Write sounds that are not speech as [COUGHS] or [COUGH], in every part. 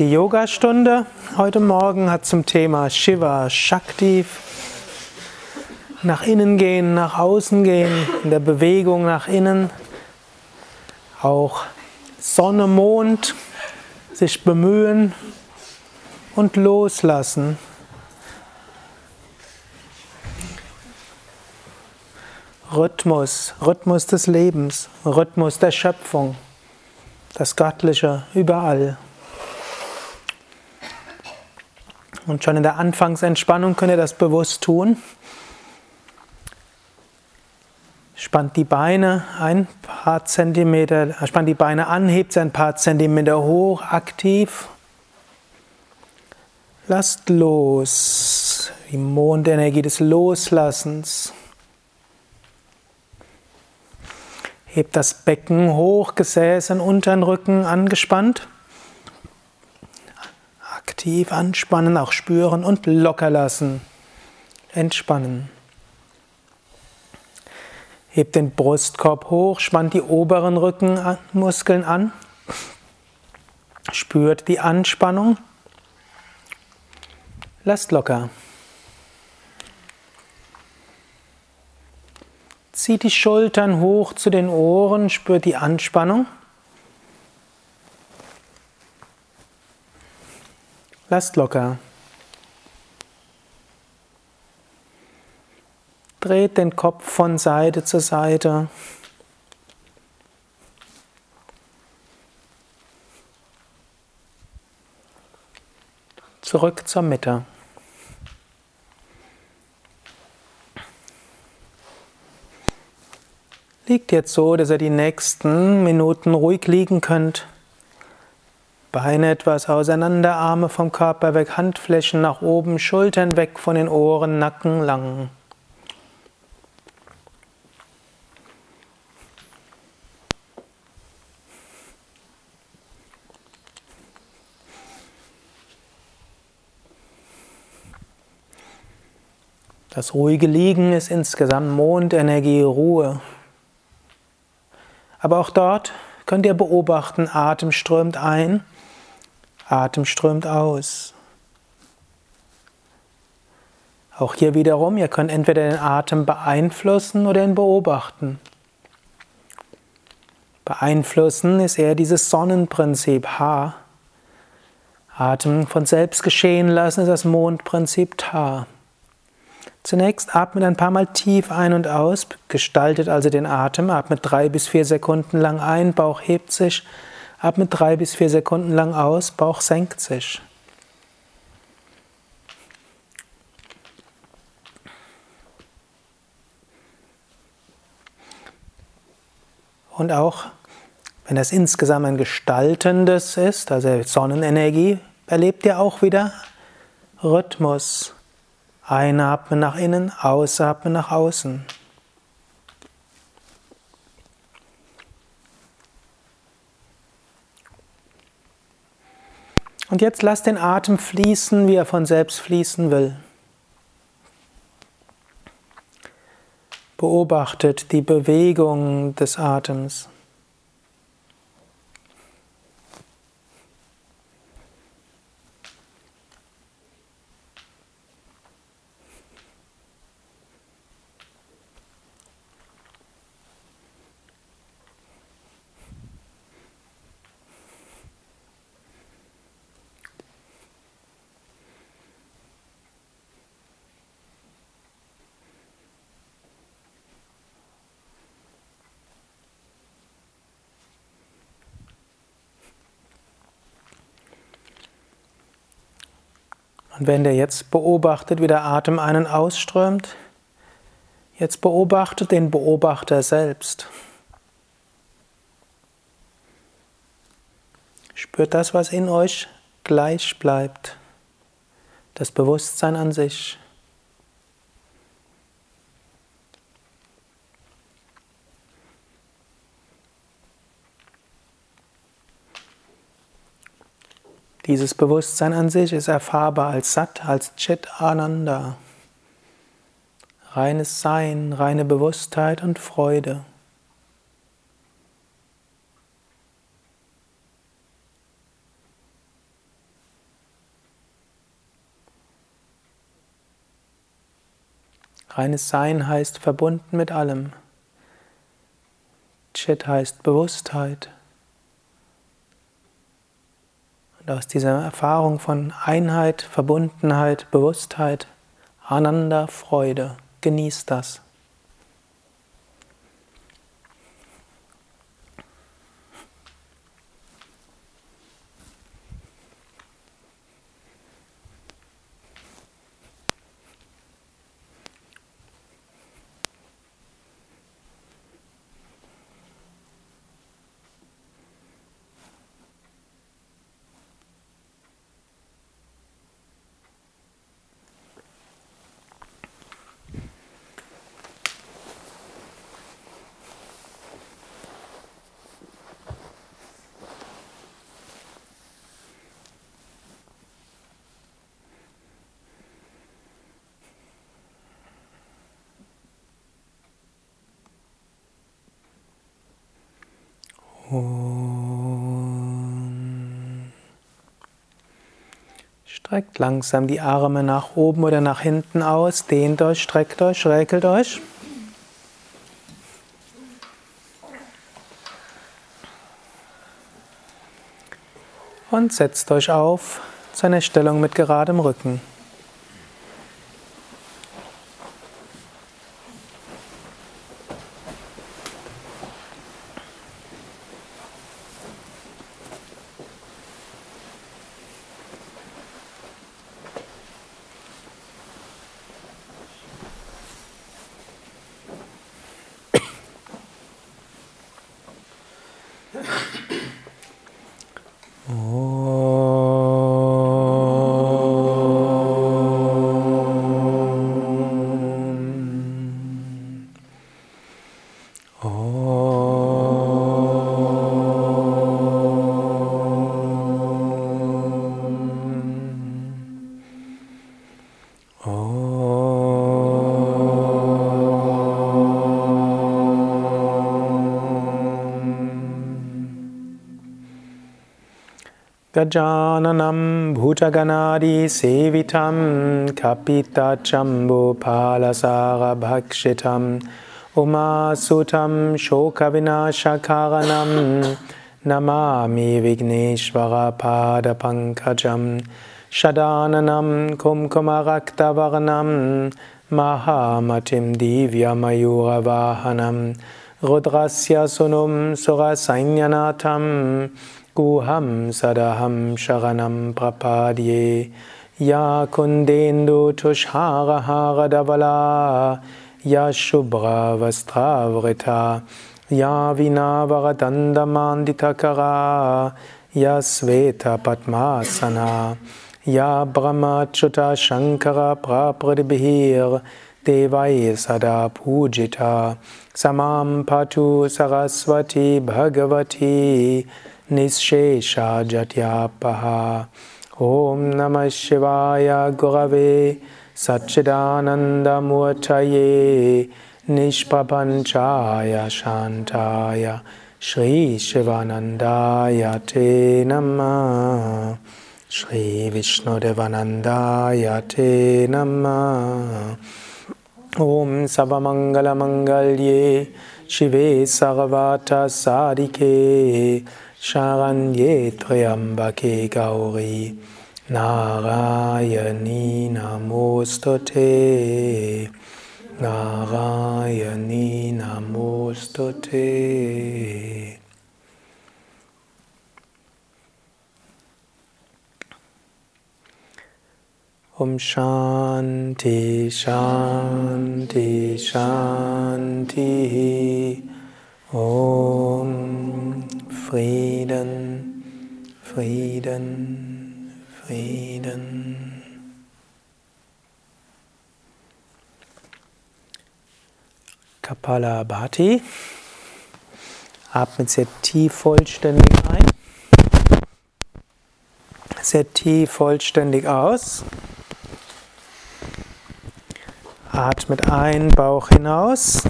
Die Yogastunde heute Morgen hat zum Thema Shiva Shakti nach innen gehen, nach außen gehen, in der Bewegung nach innen, auch Sonne, Mond, sich bemühen und loslassen. Rhythmus, Rhythmus des Lebens, Rhythmus der Schöpfung, das Göttliche überall. Und schon in der Anfangsentspannung könnt ihr das bewusst tun. Spannt die Beine ein paar Zentimeter, spannt die Beine an, hebt sie ein paar Zentimeter hoch, aktiv. Lasst los, die Mondenergie des Loslassens. Hebt das Becken hoch, Gesäß und unteren Rücken angespannt aktiv anspannen, auch spüren und locker lassen. Entspannen. Hebt den Brustkorb hoch, spannt die oberen Rückenmuskeln an. Spürt die Anspannung. Lasst locker. Zieht die Schultern hoch zu den Ohren, spürt die Anspannung. Lasst locker. Dreht den Kopf von Seite zu Seite. Zurück zur Mitte. Liegt jetzt so, dass ihr die nächsten Minuten ruhig liegen könnt. Beine etwas auseinander, Arme vom Körper weg, Handflächen nach oben, Schultern weg von den Ohren, Nacken lang. Das ruhige Liegen ist insgesamt Mondenergie, Ruhe. Aber auch dort könnt ihr beobachten, Atem strömt ein Atem strömt aus. Auch hier wiederum, ihr könnt entweder den Atem beeinflussen oder ihn beobachten. Beeinflussen ist eher dieses Sonnenprinzip H. Atem von selbst geschehen lassen ist das Mondprinzip Ta. Zunächst atmet ein paar Mal tief ein und aus, gestaltet also den Atem, atmet drei bis vier Sekunden lang ein, Bauch hebt sich, Atme drei bis vier Sekunden lang aus, Bauch senkt sich. Und auch wenn das insgesamt ein gestaltendes ist, also Sonnenenergie, erlebt ihr auch wieder Rhythmus. Einatmen nach innen, ausatmen nach außen. Und jetzt lass den Atem fließen, wie er von selbst fließen will. Beobachtet die Bewegung des Atems. Und wenn der jetzt beobachtet, wie der Atem einen ausströmt, jetzt beobachtet den Beobachter selbst. Spürt das, was in euch gleich bleibt, das Bewusstsein an sich. Dieses Bewusstsein an sich ist erfahrbar als Sat, als Chit Ananda. Reines Sein, reine Bewusstheit und Freude. Reines Sein heißt verbunden mit allem. Chit heißt Bewusstheit. Aus dieser Erfahrung von Einheit, Verbundenheit, Bewusstheit, Ananda, Freude, genießt das. Streckt langsam die Arme nach oben oder nach hinten aus, dehnt euch, streckt euch, schräkelt euch. Und setzt euch auf zu einer Stellung mit geradem Rücken. Gajananam Bhutaganadi Sevitam Kapita Chambu Palasara Bhakshitam Umasutam Shokavinashakaranam Namami Vigneshvara Pada Pankajam Shadananam Guham Sadaham Sharanam Prapadye. Ya Kundendu Tushara Haradavala Ya Shubra Vastravrita Ya Vinavaradandamandita Ya Sveta Padmasana. Ya Brahmachuta Shankara Prapradibhir Devai Sada Pujita. Samam Patu Saraswati Bhagavati Nishesha Jatyapaha Om Namah Shivaya Gurave Satchidananda Murtaye Nishpapanchaya Shantaya Shri Shivanandaya Te Namah Shri Vishnudevanandaya Te Namah Om Savamangala Mangalye Shive Sarvata Sadike Sharanye Triambake Gauri Narayani Namostute Narayani Namostute Om Shanti Shanti Shanti Om Frieden, Frieden, Frieden. Kapalabhati. Atmet sehr tief vollständig ein. Sehr tief vollständig aus. Atmet ein, Bauch hinaus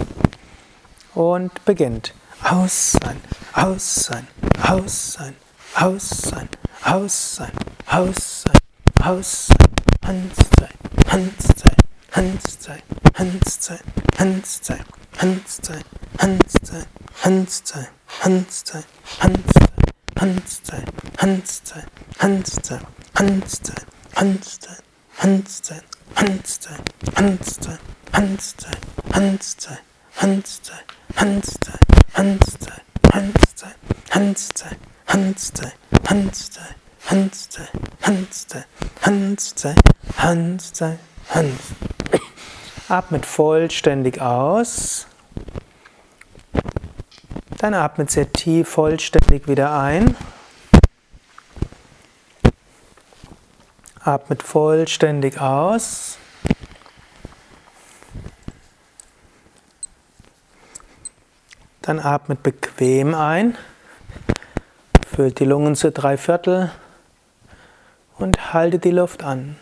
und beginnt. Aus sein, aus sein, aus sein, aus sein, aus sein, aus sein, aus sein, Hans sein, Hans sein, Hans sein, Hanszeit, Hanszeit, Hanszeit, Hanszeit, Hanszeit, Hanszeit, Hanszeit, Hanszeit, Hanszeit, Hanszeit, Hanszeit, Hanszeit, Hanszeit, Hanszeit, Hanszeit, Hanszeit, Hanszeit, Hanszeit, Hanszeit, Hanszeit, Hanszeit, Hanszeit, Hanszeit, Hanszeit, Hanszeit, Hanszeit. Atmet vollständig aus. Dann atmet sehr tief vollständig wieder ein. Atmet vollständig aus. Dann atmet bequem ein. Füllt die Lungen zu drei Viertel und haltet die Luft an.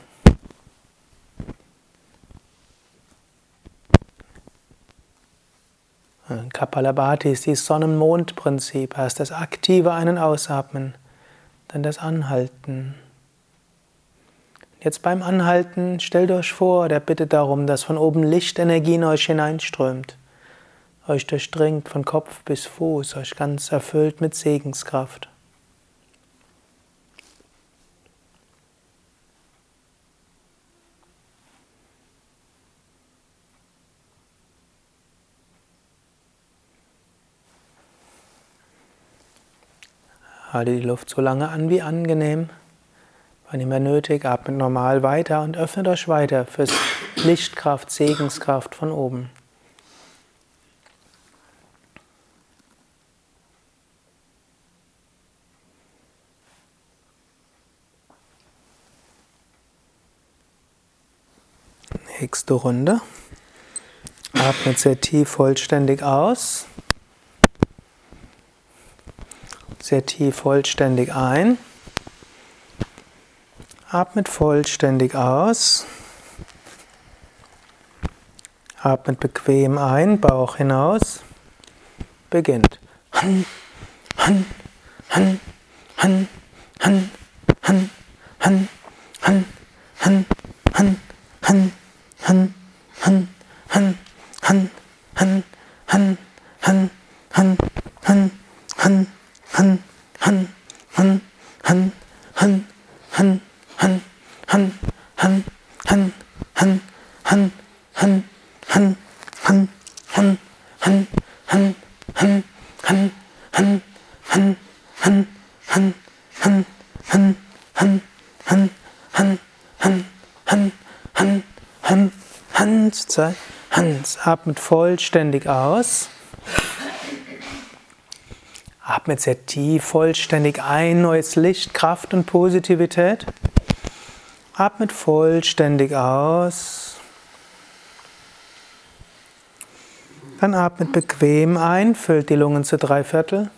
Kapalabhati ist das Sonnen-Mond-Prinzip. Erst das aktive Ein- und Ausatmen, dann das Anhalten. Jetzt beim Anhalten stellt euch vor, der bittet darum, dass von oben Lichtenergie in euch hineinströmt, euch durchdringt von Kopf bis Fuß, euch ganz erfüllt mit Segenskraft. Halte die Luft so lange an wie angenehm. Wenn immer nötig, atmet normal weiter und öffnet euch weiter fürs Lichtkraft, Segenskraft von oben. Nächste Runde. Atmet sehr tief vollständig aus. Sehr tief vollständig ein. Atmet vollständig aus. Atmet bequem ein, Bauch hinaus. Beginnt. Han, han, han, han, han, han, han, han, han, han, han, han, han, han, han, han, han, han, han, han, han, han, han, han, han, han, han, atmet vollständig aus. Atmet sehr tief, vollständig ein, neues Licht, Kraft und Positivität. Atmet vollständig aus. Dann atmet bequem ein, füllt die Lungen zu drei Viertel.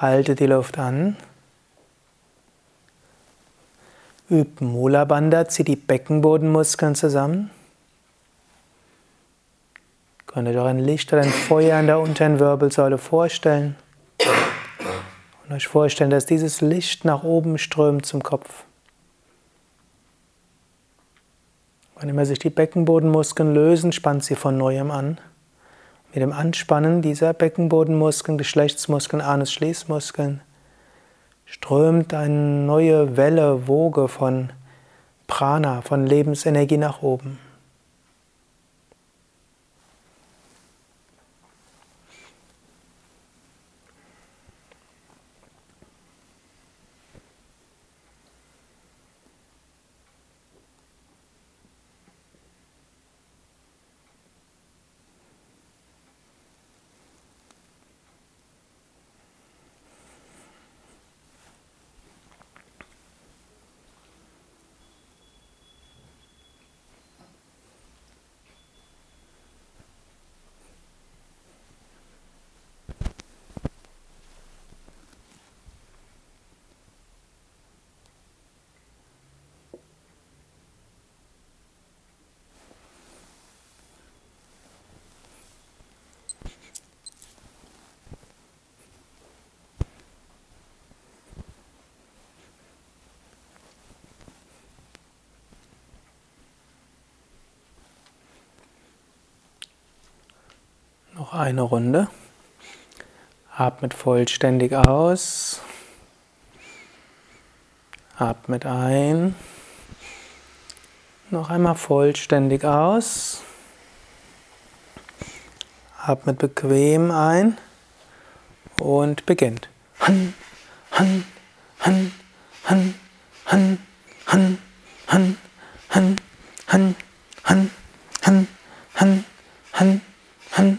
Halte die Luft an. Übt Mula Bandha, zieht die Beckenbodenmuskeln zusammen. Könnt ihr euch ein Licht oder ein Feuer in der unteren Wirbelsäule vorstellen. Und euch vorstellen, dass dieses Licht nach oben strömt zum Kopf. Wann immer sich die Beckenbodenmuskeln lösen, spannt sie von neuem an. Mit dem Anspannen dieser Beckenbodenmuskeln, Geschlechtsmuskeln, Anus-Schließmuskeln strömt eine neue Welle, Woge von Prana, von Lebensenergie nach oben. Eine Runde. Atmet vollständig aus. Atmet ein. Noch einmal vollständig aus. Atmet bequem ein und beginnt. Han, han, han, han, han, han, han, han, han, han, han, han, han, han, han,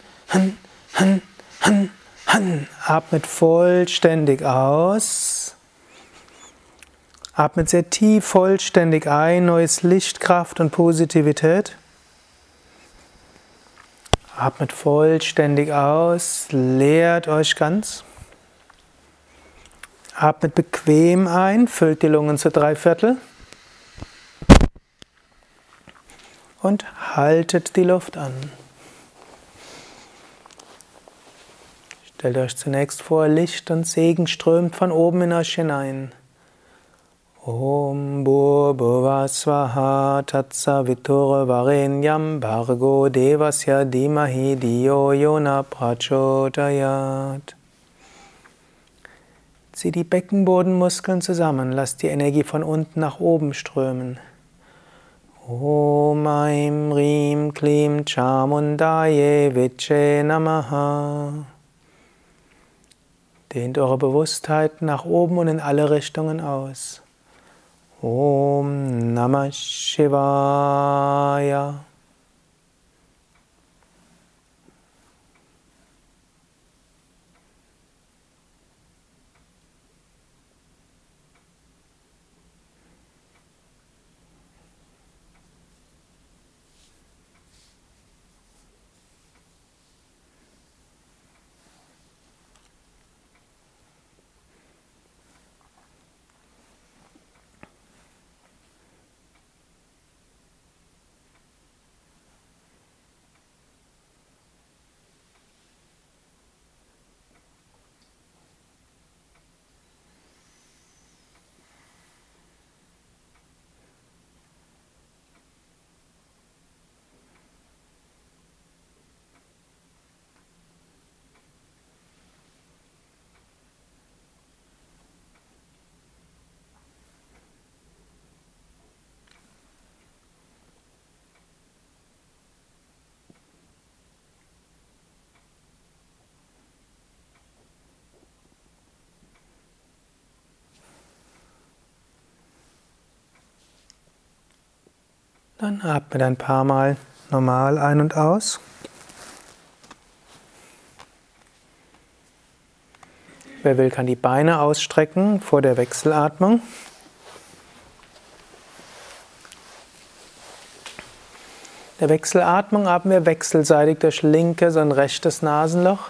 Atmet vollständig aus. Atmet sehr tief vollständig ein, neues Licht, Kraft und Positivität. Atmet vollständig aus, leert euch ganz. Atmet bequem ein, füllt die Lungen zu drei Viertel. Und haltet die Luft an. Stellt euch zunächst vor, Licht und Segen strömt von oben in euch hinein. Om Bhurбhuva Swaha Tatsavitur Varenyam Bhargo Devasya Dimahi Diyo Yona Prachodayat. Zieh die Beckenbodenmuskeln zusammen, lass die Energie von unten nach oben strömen. Om Aim Rim Klim Chamundaye Viche Namaha. Dehnt eure Bewusstheit nach oben und in alle Richtungen aus. Om Namah Shivaya. Dann atmet ein paar Mal normal ein und aus. Wer will, kann die Beine ausstrecken vor der Wechselatmung. Der Wechselatmung atmen wir wechselseitig durch linkes und rechtes Nasenloch.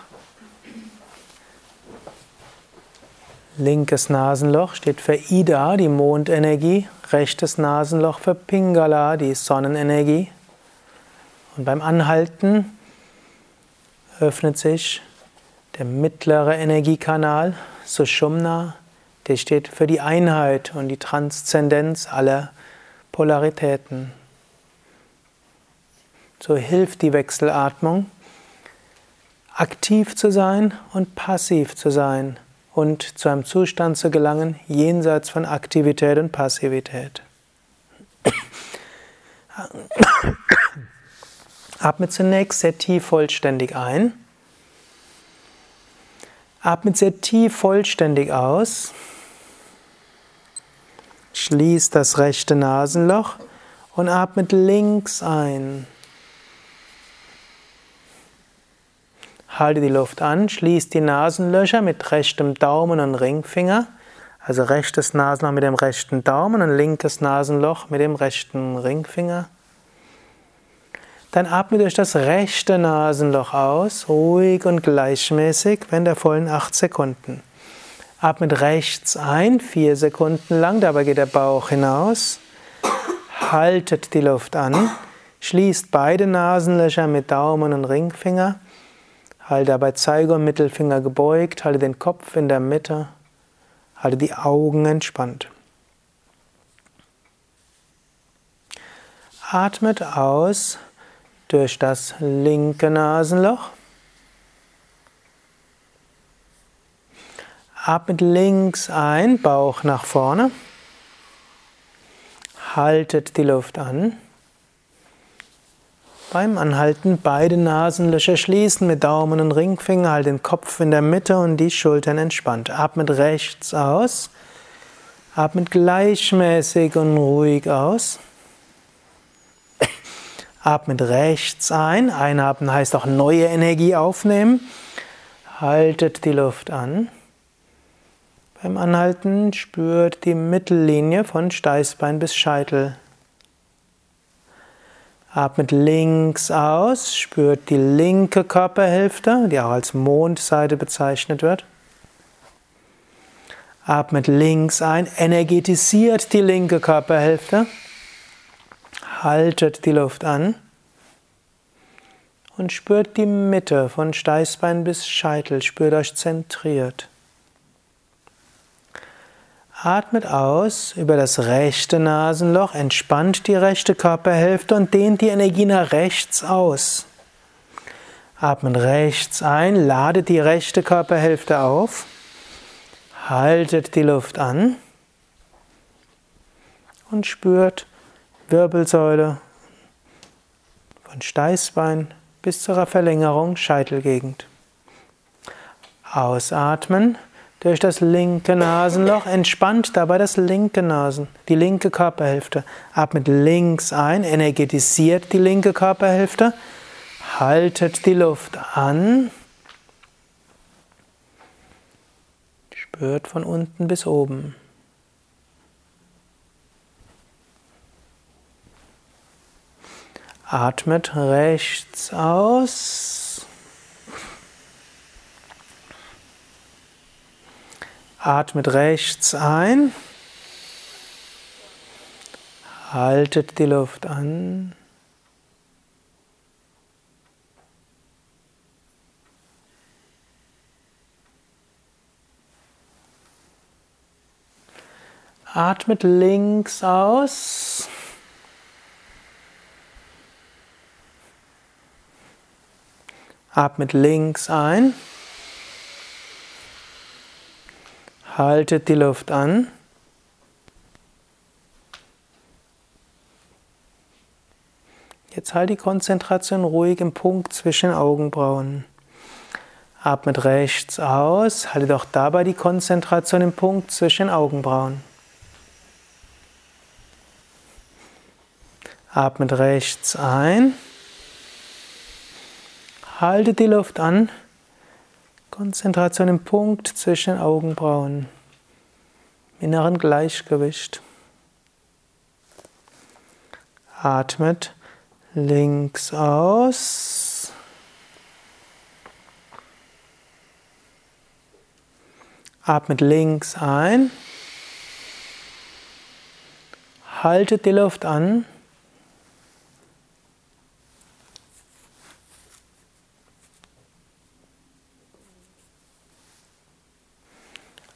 Linkes Nasenloch steht für Ida, die Mondenergie, rechtes Nasenloch für Pingala, die Sonnenenergie. Und beim Anhalten öffnet sich der mittlere Energiekanal, Sushumna, der steht für die Einheit und die Transzendenz aller Polaritäten. So hilft die Wechselatmung, aktiv zu sein und passiv zu sein und zu einem Zustand zu gelangen, jenseits von Aktivität und Passivität. Atme zunächst sehr tief vollständig ein. Atme sehr tief vollständig aus. Schließ das rechte Nasenloch und atmet links ein. Halte die Luft an, schließ die Nasenlöcher mit rechtem Daumen und Ringfinger, also rechtes Nasenloch mit dem rechten Daumen und linkes Nasenloch mit dem rechten Ringfinger. Dann atme durch das rechte Nasenloch aus, ruhig und gleichmäßig, wenn der vollen 8 Sekunden. Atmet rechts ein, 4 Sekunden lang, dabei geht der Bauch hinaus. Haltet die Luft an, schließt beide Nasenlöcher mit Daumen und Ringfinger. Halte dabei Zeige und Mittelfinger gebeugt, halte den Kopf in der Mitte, halte die Augen entspannt. Atmet aus durch das linke Nasenloch. Atmet links ein, Bauch nach vorne. Haltet die Luft an. Beim Anhalten beide Nasenlöcher schließen mit Daumen und Ringfinger, halt den Kopf in der Mitte und die Schultern entspannt. Atmet rechts aus. Atmet gleichmäßig und ruhig aus. Atmet rechts ein. Einatmen heißt auch neue Energie aufnehmen. Haltet die Luft an. Beim Anhalten spürt die Mittellinie von Steißbein bis Scheitel. Atmet links aus, spürt die linke Körperhälfte, die auch als Mondseite bezeichnet wird. Atmet links ein, energetisiert die linke Körperhälfte. Haltet die Luft an und spürt die Mitte von Steißbein bis Scheitel, spürt euch zentriert. Atmet aus über das rechte Nasenloch, entspannt die rechte Körperhälfte und dehnt die Energie nach rechts aus. Atmet rechts ein, ladet die rechte Körperhälfte auf, haltet die Luft an und spürt Wirbelsäule von Steißbein bis zur Verlängerung Scheitelgegend. Ausatmen durch das linke Nasenloch, entspannt dabei das linke Nasen, die linke Körperhälfte. Atmet links ein, energetisiert die linke Körperhälfte, haltet die Luft an, spürt von unten bis oben. Atmet rechts aus. Atmet rechts ein. Haltet die Luft an. Atmet links aus. Atmet links ein. Haltet die Luft an. Jetzt halt die Konzentration ruhig im Punkt zwischen den Augenbrauen. Atmet rechts aus, haltet auch dabei die Konzentration im Punkt zwischen den Augenbrauen. Atmet rechts ein. Halte die Luft an. Konzentration im Punkt zwischen den Augenbrauen. Inneren Gleichgewicht. Atmet links aus. Atmet links ein. Haltet die Luft an.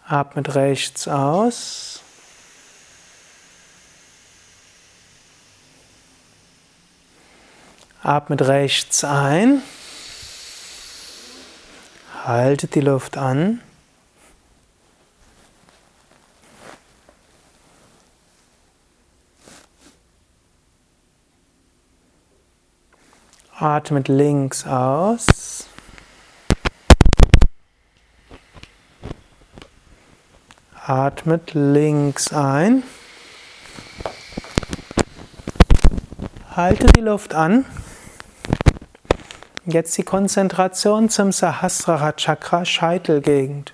Atmet rechts aus. Atmet rechts ein. Haltet die Luft an. Atmet links aus. Atmet links ein. Halte die Luft an. Jetzt die Konzentration zum Sahasrara Chakra Scheitelgegend.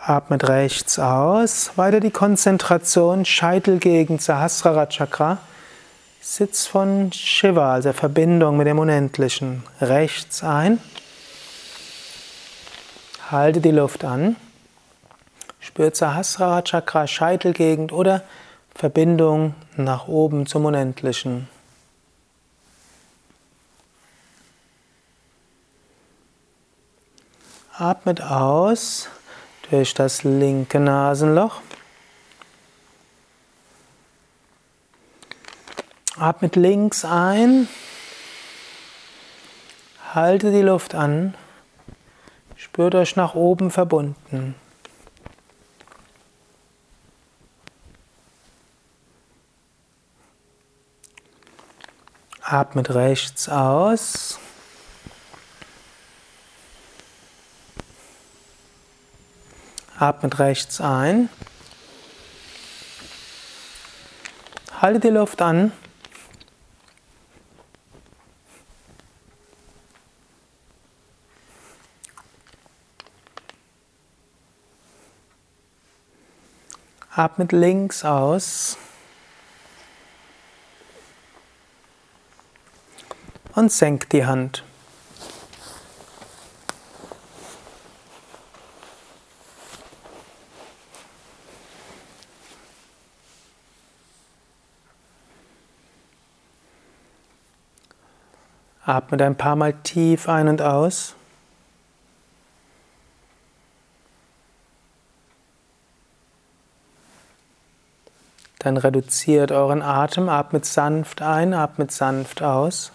Atmet rechts aus. Weiter die Konzentration, Scheitelgegend, Sahasrara Chakra. Sitz von Shiva, also Verbindung mit dem Unendlichen. Rechts ein. Halte die Luft an. Spürt Sahasrara Chakra, Scheitelgegend oder Verbindung nach oben zum Unendlichen. Atmet aus durch das linke Nasenloch. Atmet links ein. Halte die Luft an. Spürt euch nach oben verbunden. Atmet rechts aus. Atmet rechts ein. Halte die Luft an. Atmet links aus. Und senkt die Hand. Atmet ein paar Mal tief ein und aus. Dann reduziert euren Atem, atmet sanft ein, atmet sanft aus.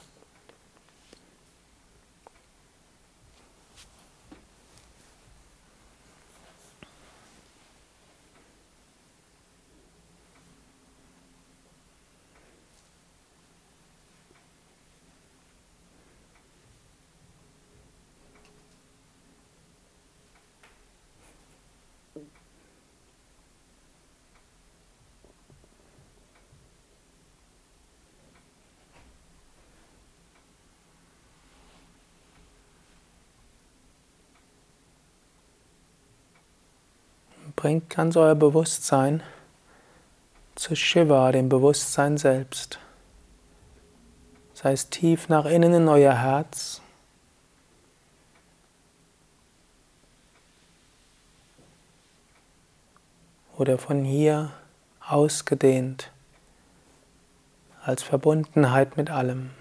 Bringt ganz euer Bewusstsein zu Shiva, dem Bewusstsein selbst. Das heißt tief nach innen in euer Herz. Oder von hier ausgedehnt als Verbundenheit mit allem.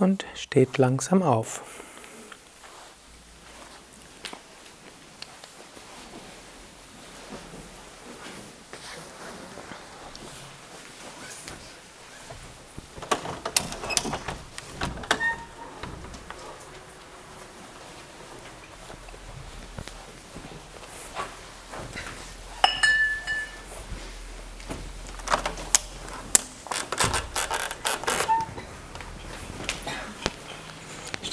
Und steht langsam auf.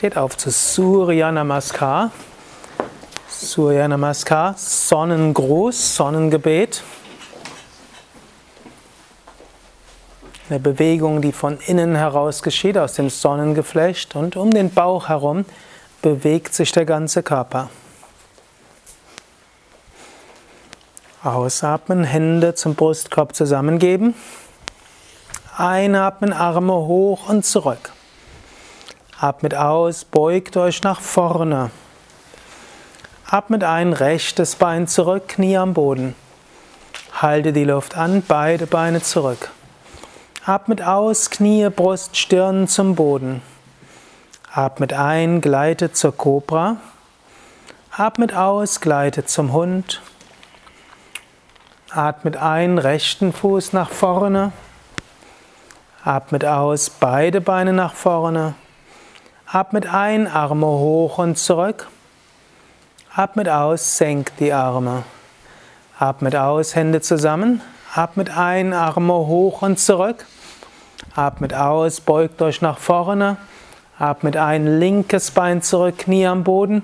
Steht auf zu Surya Namaskar. Surya Namaskar, Sonnengruß, Sonnengebet. Eine Bewegung, die von innen heraus geschieht, aus dem Sonnengeflecht und um den Bauch herum bewegt sich der ganze Körper. Ausatmen, Hände zum Brustkorb zusammengeben. Einatmen, Arme hoch und zurück. Atmet aus, beugt euch nach vorne. Atmet ein, rechtes Bein zurück, Knie am Boden. Halte die Luft an, beide Beine zurück. Atmet aus, Knie, Brust, Stirn zum Boden. Atmet ein, gleitet zur Kobra. Atmet aus, gleitet zum Hund. Atmet ein, rechten Fuß nach vorne. Atmet aus, beide Beine nach vorne. Atmet ein, Arme hoch und zurück. Atmet aus, senkt die Arme. Atmet aus, Hände zusammen. Atmet ein, Arme hoch und zurück. Atmet aus, beugt euch nach vorne. Atmet ein, linkes Bein zurück, Knie am Boden.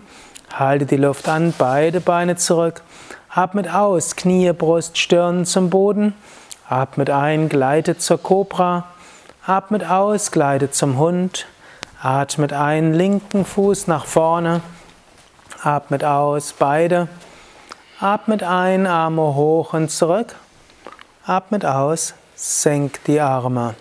Haltet die Luft an, beide Beine zurück. Atmet aus, Knie, Brust, Stirn zum Boden. Atmet ein, gleitet zur Kobra. Atmet aus, gleitet zum Hund. Atmet ein, linken Fuß nach vorne. Atmet aus, beide. Atmet ein, Arme hoch und zurück. Atmet aus, senkt die Arme.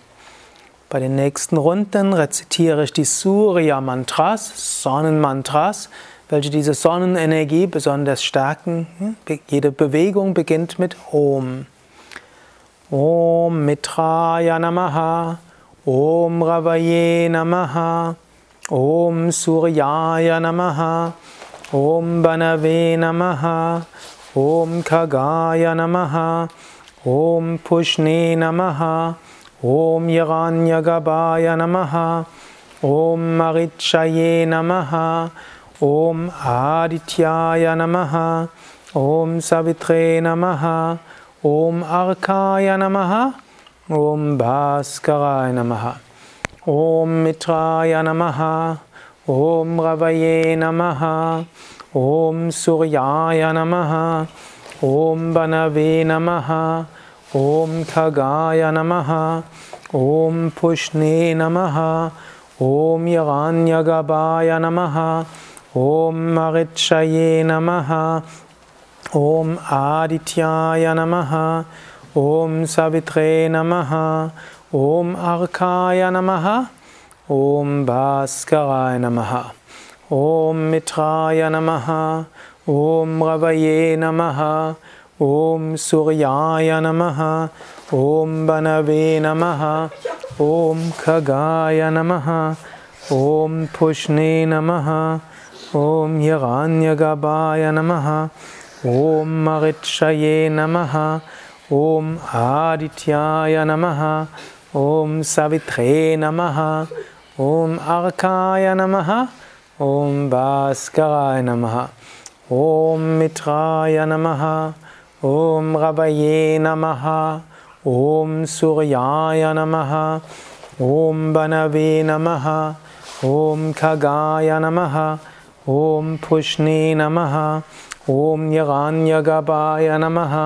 Bei den nächsten Runden rezitiere ich die Surya Mantras, Sonnenmantras, welche diese Sonnenenergie besonders stärken. Jede Bewegung beginnt mit Om. Om Mitraya Namaha, ॐ रवये नमः ॐ सूर्याय नमः ॐ बनवे नमः ॐ खगाय नमः ॐ पुष्णे नमः ॐ यगान्यगभाय नमः ॐ महिक्षये नमः ॐ आदित्याय नमः ॐ सवित्रे नमः ॐ अर्काय नमः। ॐ भास्कराय नमः ॐ मित्राय नमः ॐ रवये नमः ॐ सूर्याय नमः ॐ वनवे नमः ॐ खगाय नमः ॐ पुष्णे नमः ॐ यगान्यगवाय नमः ॐ महि नमः ॐ आदित्याय नमः ॐ सवित्रे नमः ॐ अर्काय नमः ॐ भास्कराय नमः ॐ मिठाय नमः ॐ रवये नमः ॐ सूर्याय नमः ॐ बनवे नमः ॐ खगाय नमः ॐ पुष्णे नमः ॐ यगान्यगभाय नमः ॐ मरिक्षये नमः ॐ आदित्याय नमः ॐ सवित्रे नमः ॐ अर्काय नमः ॐ भास्कराय नमः ॐ मित्राय नमः ॐ रवये नमः ॐ सूर्याय नमः ॐ बनवे नमः ॐ खगाय नमः ॐ पुष्णे नमः ॐ यगान्यगपाय नमः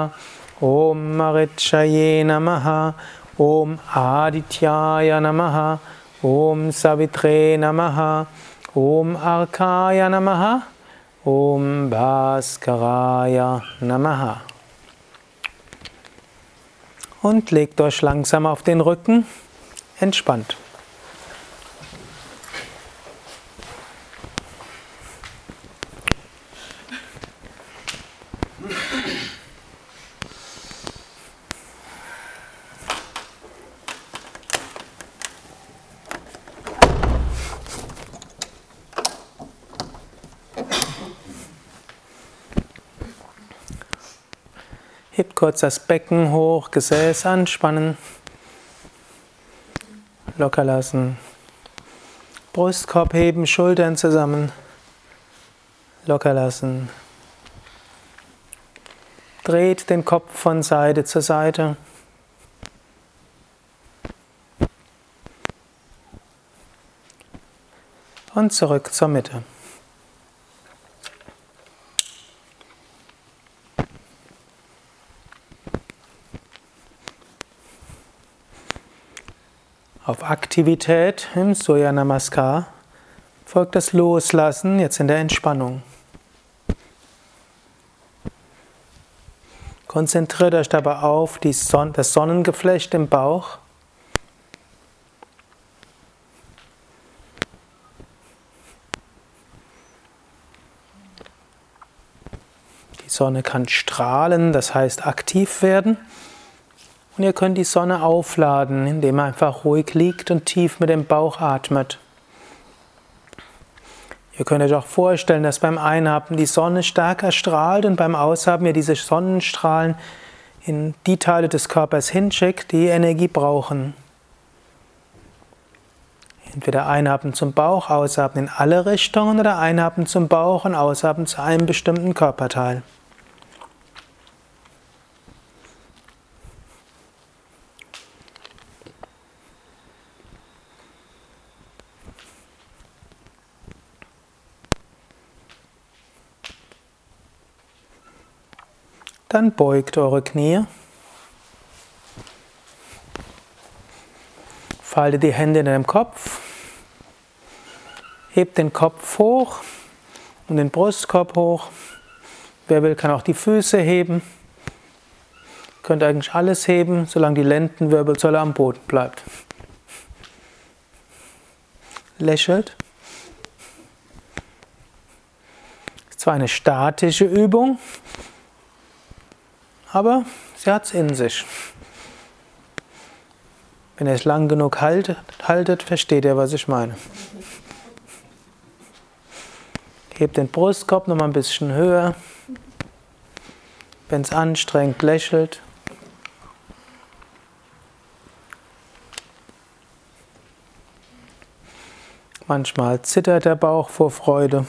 Om Marichaye Namaha, Om Adityaya Namaha, Om Savitre Namaha, Om Arkaya Namaha, Om Bhaskaraya Namaha und legt euch langsam auf den Rücken, entspannt. Kurz das Becken hoch, Gesäß anspannen. Locker lassen. Brustkorb heben, Schultern zusammen. Locker lassen. Dreht den Kopf von Seite zu Seite. Und zurück zur Mitte. Auf Aktivität im Surya Namaskar folgt das Loslassen jetzt in der Entspannung. Konzentriert euch dabei auf Son das Sonnengeflecht im Bauch. Die Sonne kann strahlen, das heißt aktiv werden. Und ihr könnt die Sonne aufladen, indem ihr einfach ruhig liegt und tief mit dem Bauch atmet. Ihr könnt euch auch vorstellen, dass beim Einatmen die Sonne stärker strahlt und beim Ausatmen ihr diese Sonnenstrahlen in die Teile des Körpers hinschickt, die Energie brauchen. Entweder einatmen zum Bauch, ausatmen in alle Richtungen oder einatmen zum Bauch und ausatmen zu einem bestimmten Körperteil. Dann beugt eure Knie. Faltet die Hände in den Kopf. Hebt den Kopf hoch und den Brustkorb hoch. Wer will, kann auch die Füße heben. Könnt eigentlich alles heben, solange die Lendenwirbelsäule am Boden bleibt. Lächelt. Ist zwar eine statische Übung, aber sie hat es in sich. Wenn ihr es lang genug haltet, haltet, versteht ihr, was ich meine. Hebt den Brustkorb noch mal ein bisschen höher. Wenn es anstrengt, lächelt. Manchmal zittert der Bauch vor Freude.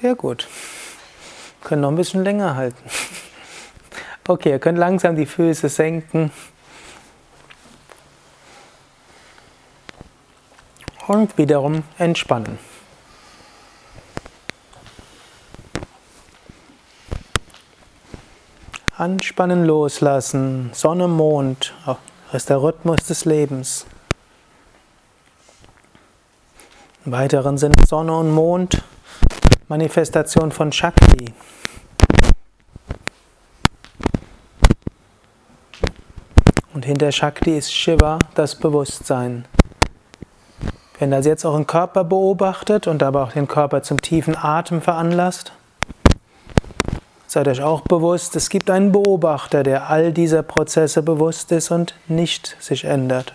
Sehr gut. Können noch ein bisschen länger halten. Okay, ihr könnt langsam die Füße senken. Und wiederum entspannen. Anspannen, loslassen. Sonne, Mond. Das ist der Rhythmus des Lebens. Im weiteren Sinne Sonne und Mond Manifestation von Shakti. Und hinter Shakti ist Shiva, das Bewusstsein. Wenn das jetzt den Körper beobachtet und aber auch den Körper zum tiefen Atem veranlasst, seid euch auch bewusst, es gibt einen Beobachter, der all dieser Prozesse bewusst ist und nicht sich ändert.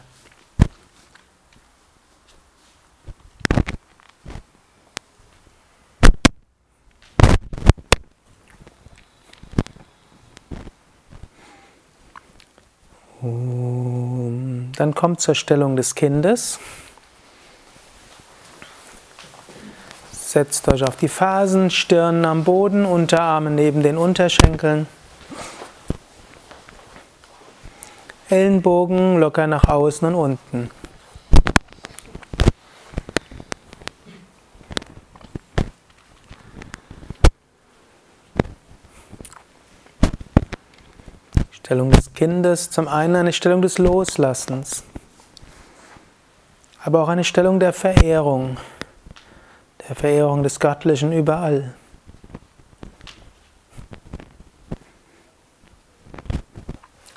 Dann kommt zur Stellung des Kindes. Setzt euch auf die Fasen, Stirn am Boden, Unterarme neben den Unterschenkeln. Ellenbogen locker nach außen und unten. Stellung des Kindes, zum einen eine Stellung des Loslassens, aber auch eine Stellung der Verehrung, der Verehrung des Göttlichen überall.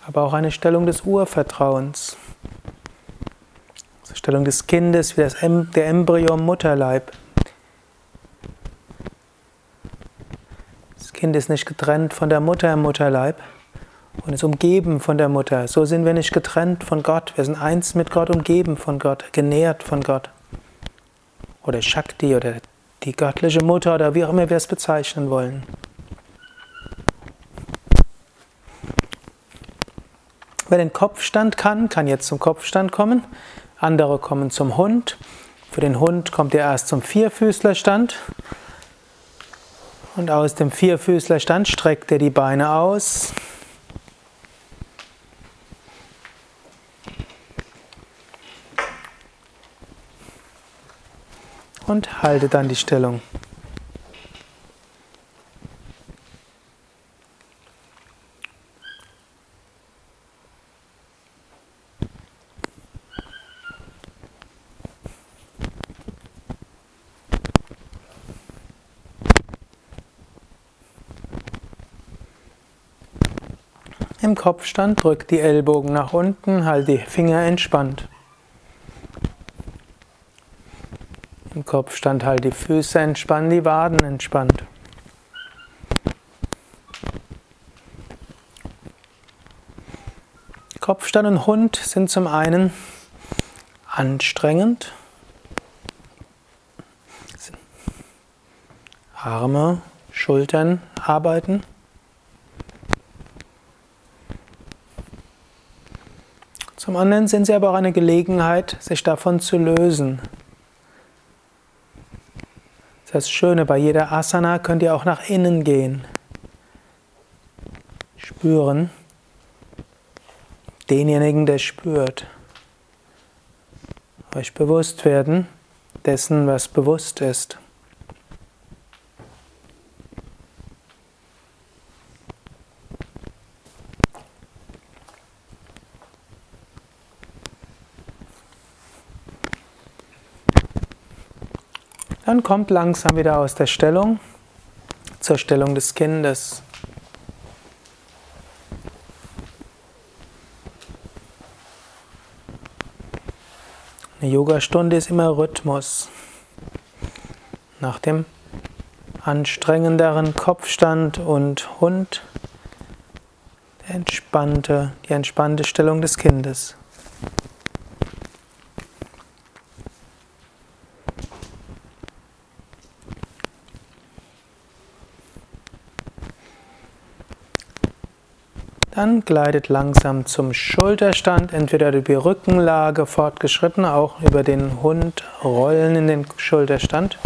Aber auch eine Stellung des Urvertrauens, Stellung des Kindes wie das der Embryo im Mutterleib. Das Kind ist nicht getrennt von der Mutter im Mutterleib und ist umgeben von der Mutter. So sind wir nicht getrennt von Gott. Wir sind eins mit Gott, umgeben von Gott, genährt von Gott. Oder Shakti oder die göttliche Mutter oder wie auch immer wir es bezeichnen wollen. Wer den Kopfstand kann, kann jetzt zum Kopfstand kommen. Andere kommen zum Hund. Für den Hund kommt er erst zum Vierfüßlerstand. Und aus dem Vierfüßlerstand streckt er die Beine aus. und halte dann die Stellung. Im Kopfstand drückt die Ellbogen nach unten, halte die Finger entspannt. Im Kopfstand halt die Füße entspannt, die Waden entspannt. Kopfstand und Hund sind zum einen anstrengend. Arme, Schultern arbeiten. Zum anderen sind sie aber auch eine Gelegenheit, sich davon zu lösen. Das Schöne, bei jeder Asana könnt ihr auch nach innen gehen. Spüren denjenigen, der spürt. Euch bewusst werden dessen, was bewusst ist. Dann kommt langsam wieder aus der Stellung zur Stellung des Kindes. Eine Yogastunde ist immer Rhythmus. Nach dem anstrengenderen Kopfstand und Hund entspannte, die entspannte Stellung des Kindes. Dann gleitet langsam zum Schulterstand, entweder über die Rückenlage fortgeschritten, auch über den Hund rollen in den Schulterstand.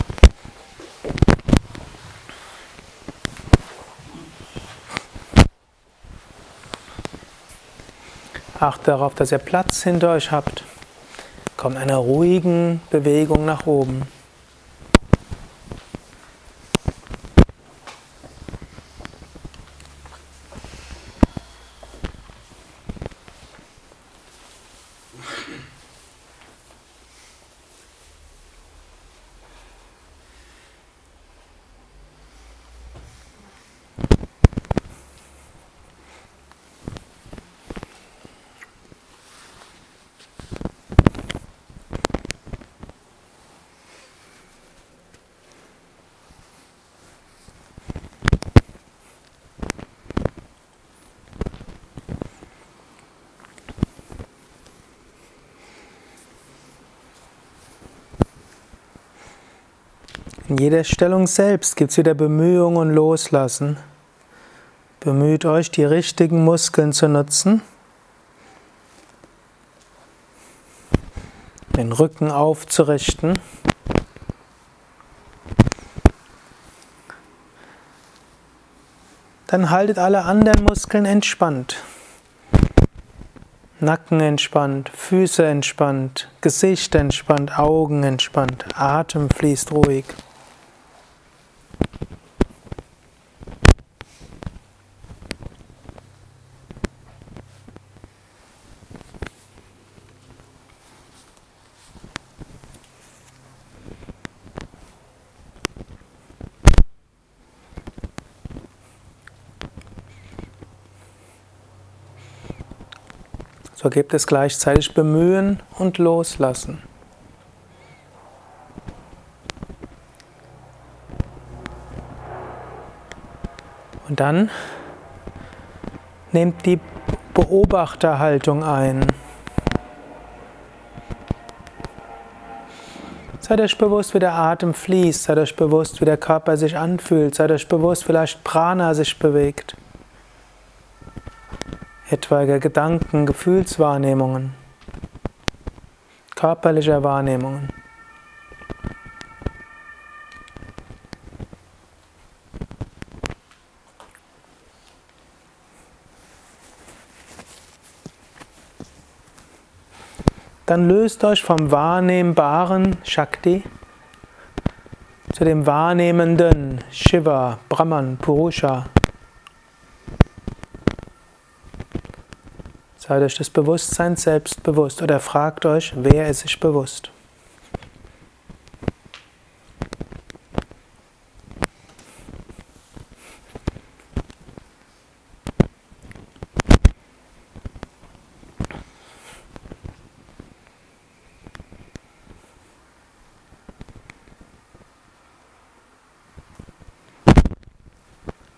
Achtet darauf, dass ihr Platz hinter euch habt. Kommt einer ruhigen Bewegung nach oben. Jeder Stellung selbst gibt es wieder Bemühungen und Loslassen. Bemüht euch, die richtigen Muskeln zu nutzen. Den Rücken aufzurichten. Dann haltet alle anderen Muskeln entspannt. Nacken entspannt, Füße entspannt, Gesicht entspannt, Augen entspannt, Atem fließt ruhig. So gibt es gleichzeitig Bemühen und Loslassen. Und dann nehmt die Beobachterhaltung ein. Seid euch bewusst, wie der Atem fließt, seid euch bewusst, wie der Körper sich anfühlt, seid euch bewusst, vielleicht Prana sich bewegt etwaige Gedanken, Gefühlswahrnehmungen, körperliche Wahrnehmungen. Dann löst euch vom wahrnehmbaren Shakti zu dem wahrnehmenden Shiva, Brahman, Purusha, Seid euch des Bewusstseins selbst bewusst oder fragt euch, wer ist sich bewusst?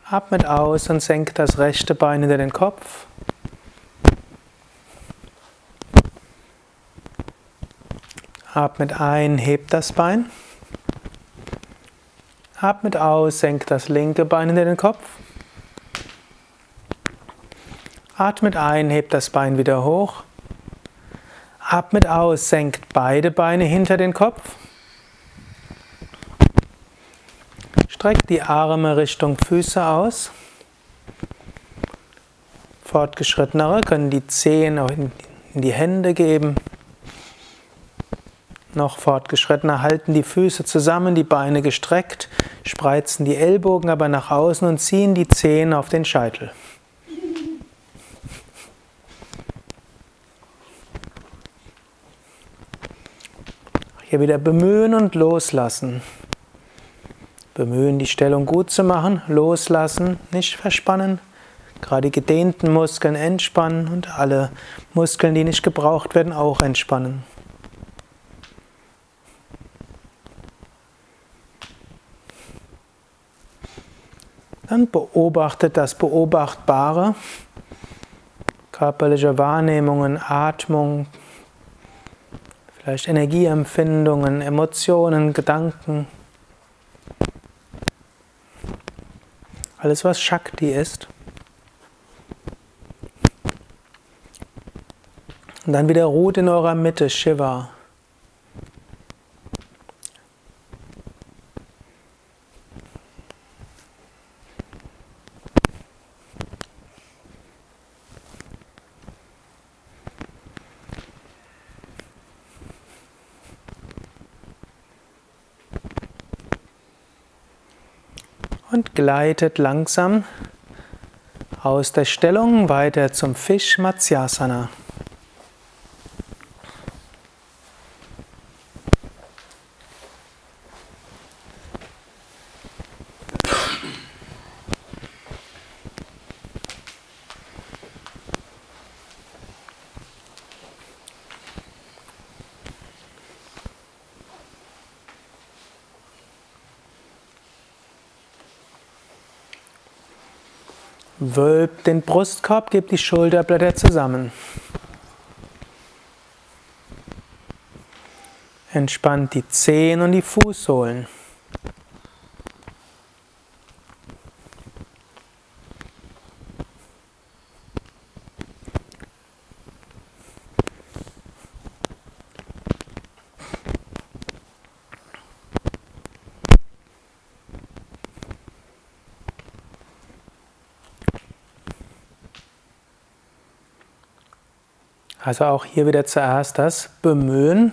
Atmet aus und senkt das rechte Bein hinter den Kopf. Atmet ein, hebt das Bein. Atmet aus, senkt das linke Bein hinter den Kopf. Atmet ein, hebt das Bein wieder hoch. Atmet aus, senkt beide Beine hinter den Kopf. Streckt die Arme Richtung Füße aus. Fortgeschrittenere können die Zehen auch in die Hände geben. Noch fortgeschrittener halten die Füße zusammen, die Beine gestreckt, spreizen die Ellbogen aber nach außen und ziehen die Zehen auf den Scheitel. Hier wieder bemühen und loslassen. Bemühen, die Stellung gut zu machen, loslassen, nicht verspannen. Gerade die gedehnten Muskeln entspannen und alle Muskeln, die nicht gebraucht werden, auch entspannen. Dann beobachtet das Beobachtbare, körperliche Wahrnehmungen, Atmung, vielleicht Energieempfindungen, Emotionen, Gedanken. Alles, was Shakti ist. Und dann wieder ruht in eurer Mitte Shiva. Gleitet langsam aus der Stellung weiter zum Fisch Matsyasana. Wölbt den Brustkorb, gebt die Schulterblätter zusammen. Entspannt die Zehen und die Fußsohlen. Also auch hier wieder zuerst das Bemühen.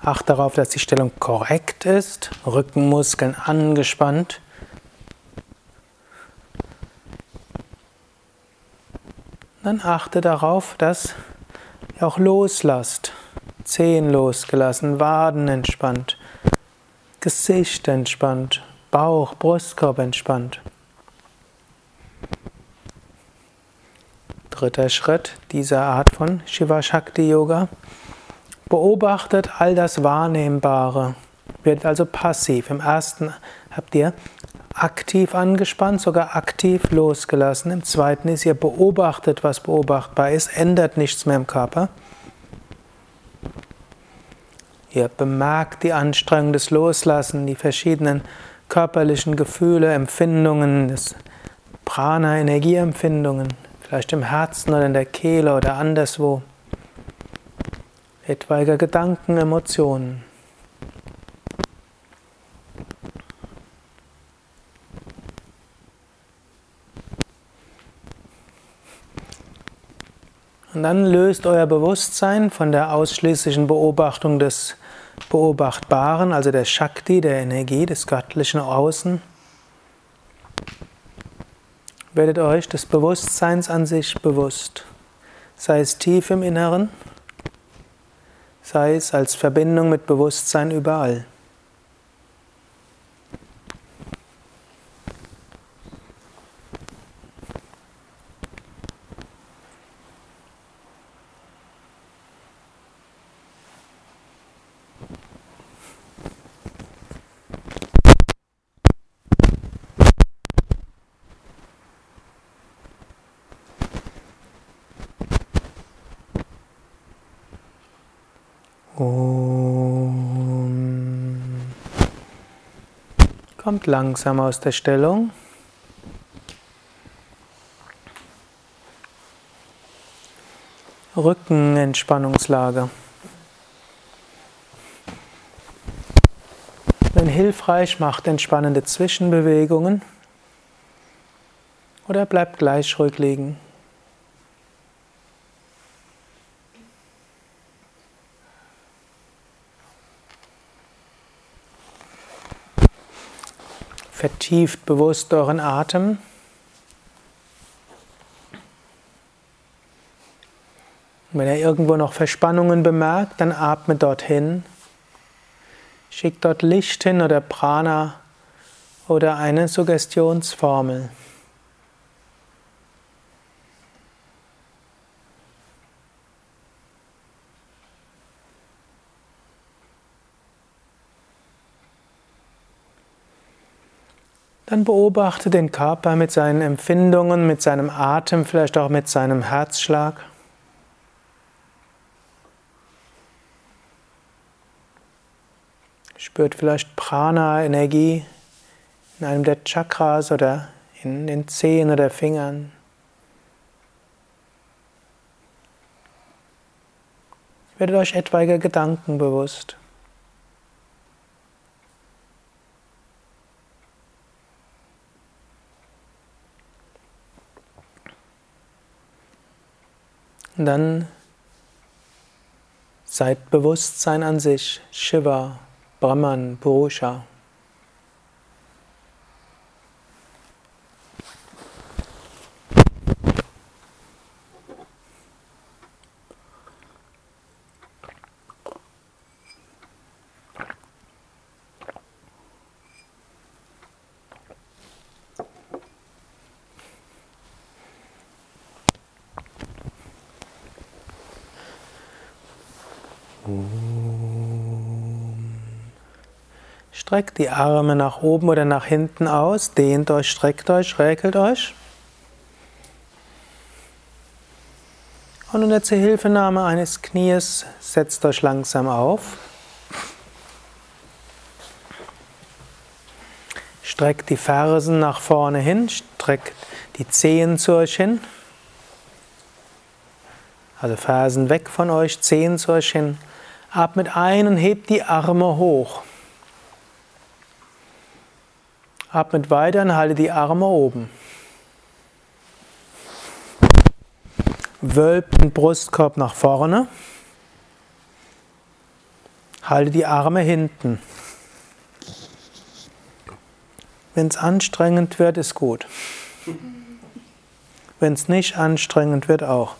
Acht darauf, dass die Stellung korrekt ist, Rückenmuskeln angespannt. Dann achte darauf, dass ihr auch loslasst. Zehen losgelassen, Waden entspannt, Gesicht entspannt, Bauch, Brustkorb entspannt. Dritter Schritt dieser Art von Shiva Shakti Yoga. Beobachtet all das Wahrnehmbare, wird also passiv. Im ersten habt ihr aktiv angespannt, sogar aktiv losgelassen. Im zweiten ist ihr beobachtet, was beobachtbar ist, ändert nichts mehr im Körper. Ihr bemerkt die Anstrengung des Loslassen, die verschiedenen körperlichen Gefühle, Empfindungen, das Prana, Energieempfindungen vielleicht im Herzen oder in der Kehle oder anderswo. Etwaige Gedanken, Emotionen. Und dann löst euer Bewusstsein von der ausschließlichen Beobachtung des Beobachtbaren, also der Shakti, der Energie, des göttlichen Außen werdet euch des Bewusstseins an sich bewusst, sei es tief im Inneren, sei es als Verbindung mit Bewusstsein überall. Langsam aus der Stellung. Rückenentspannungslage. Wenn hilfreich, macht entspannende Zwischenbewegungen oder bleibt gleich ruhig liegen. Vertieft bewusst euren Atem. wenn ihr irgendwo noch Verspannungen bemerkt, dann atmet dorthin. Schickt dort Licht hin oder Prana oder eine Suggestionsformel. Dann beobachte den Körper mit seinen Empfindungen, mit seinem Atem, vielleicht auch mit seinem Herzschlag. Spürt vielleicht Prana-Energie in einem der Chakras oder in den Zehen oder Fingern. Werdet euch etwaiger Gedanken bewusst. Dann seid Bewusstsein an sich, Shiva, Brahman, Purusha. Streckt die Arme nach oben oder nach hinten aus, dehnt euch, streckt euch, räkelt euch. Und unter Zuhilfenahme eines Knies setzt euch langsam auf. Streckt die Fersen nach vorne hin, streckt die Zehen zu euch hin. Also Fersen weg von euch, Zehen zu euch hin. Atmet ein und hebt die Arme hoch. Atmet weiter und halte die Arme oben. Wölbt den Brustkorb nach vorne. Halte die Arme hinten. Wenn es anstrengend wird, ist gut. Wenn es nicht anstrengend wird, auch.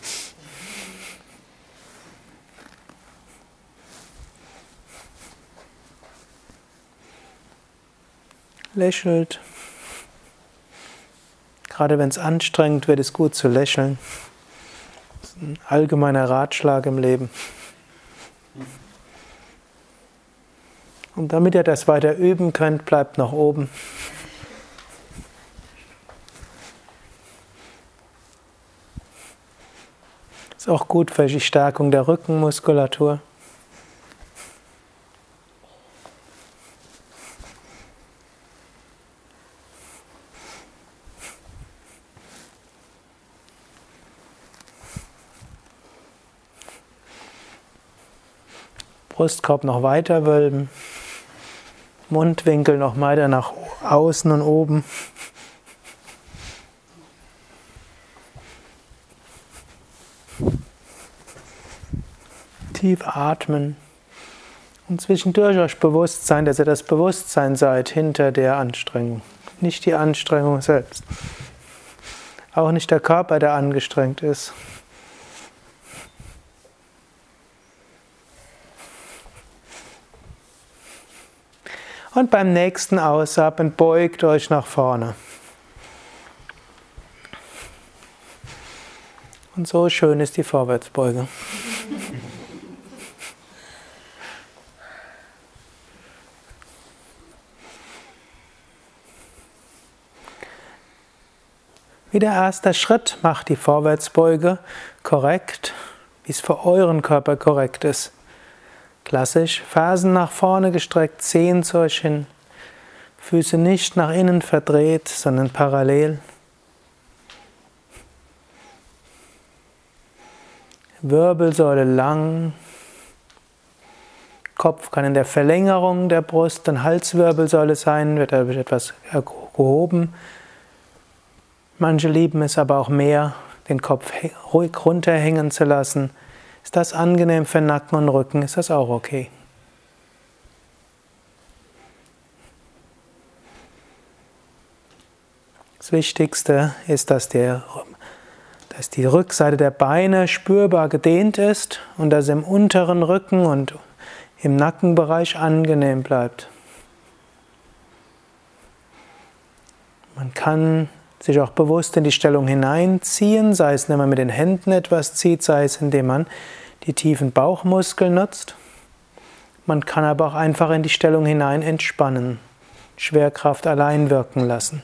Lächelt. Gerade wenn es anstrengend wird, ist gut zu lächeln. Das ist ein allgemeiner Ratschlag im Leben. Und damit ihr das weiter üben könnt, bleibt nach oben. Ist auch gut für die Stärkung der Rückenmuskulatur. Brustkorb noch weiter wölben. Mundwinkel noch weiter nach außen und oben. Tief atmen. Und zwischendurch euch bewusst sein, dass ihr das Bewusstsein seid hinter der Anstrengung. Nicht die Anstrengung selbst. Auch nicht der Körper, der angestrengt ist. Und beim nächsten Ausatmen beugt euch nach vorne. Und so schön ist die Vorwärtsbeuge. Wie der erste Schritt macht die Vorwärtsbeuge korrekt, wie es für euren Körper korrekt ist. Klassisch, Fersen nach vorne gestreckt, Zehen zu euch hin, Füße nicht nach innen verdreht, sondern parallel. Wirbelsäule lang. Kopf kann in der Verlängerung der Brust und Halswirbelsäule sein, wird dadurch etwas gehoben. Manche lieben es aber auch mehr, den Kopf ruhig runterhängen zu lassen. Ist das angenehm für Nacken und Rücken? Ist das auch okay? Das Wichtigste ist, dass, der, dass die Rückseite der Beine spürbar gedehnt ist und dass im unteren Rücken und im Nackenbereich angenehm bleibt. Man kann sich auch bewusst in die Stellung hineinziehen, sei es, indem man mit den Händen etwas zieht, sei es, indem man die tiefen Bauchmuskeln nutzt. Man kann aber auch einfach in die Stellung hinein entspannen, Schwerkraft allein wirken lassen.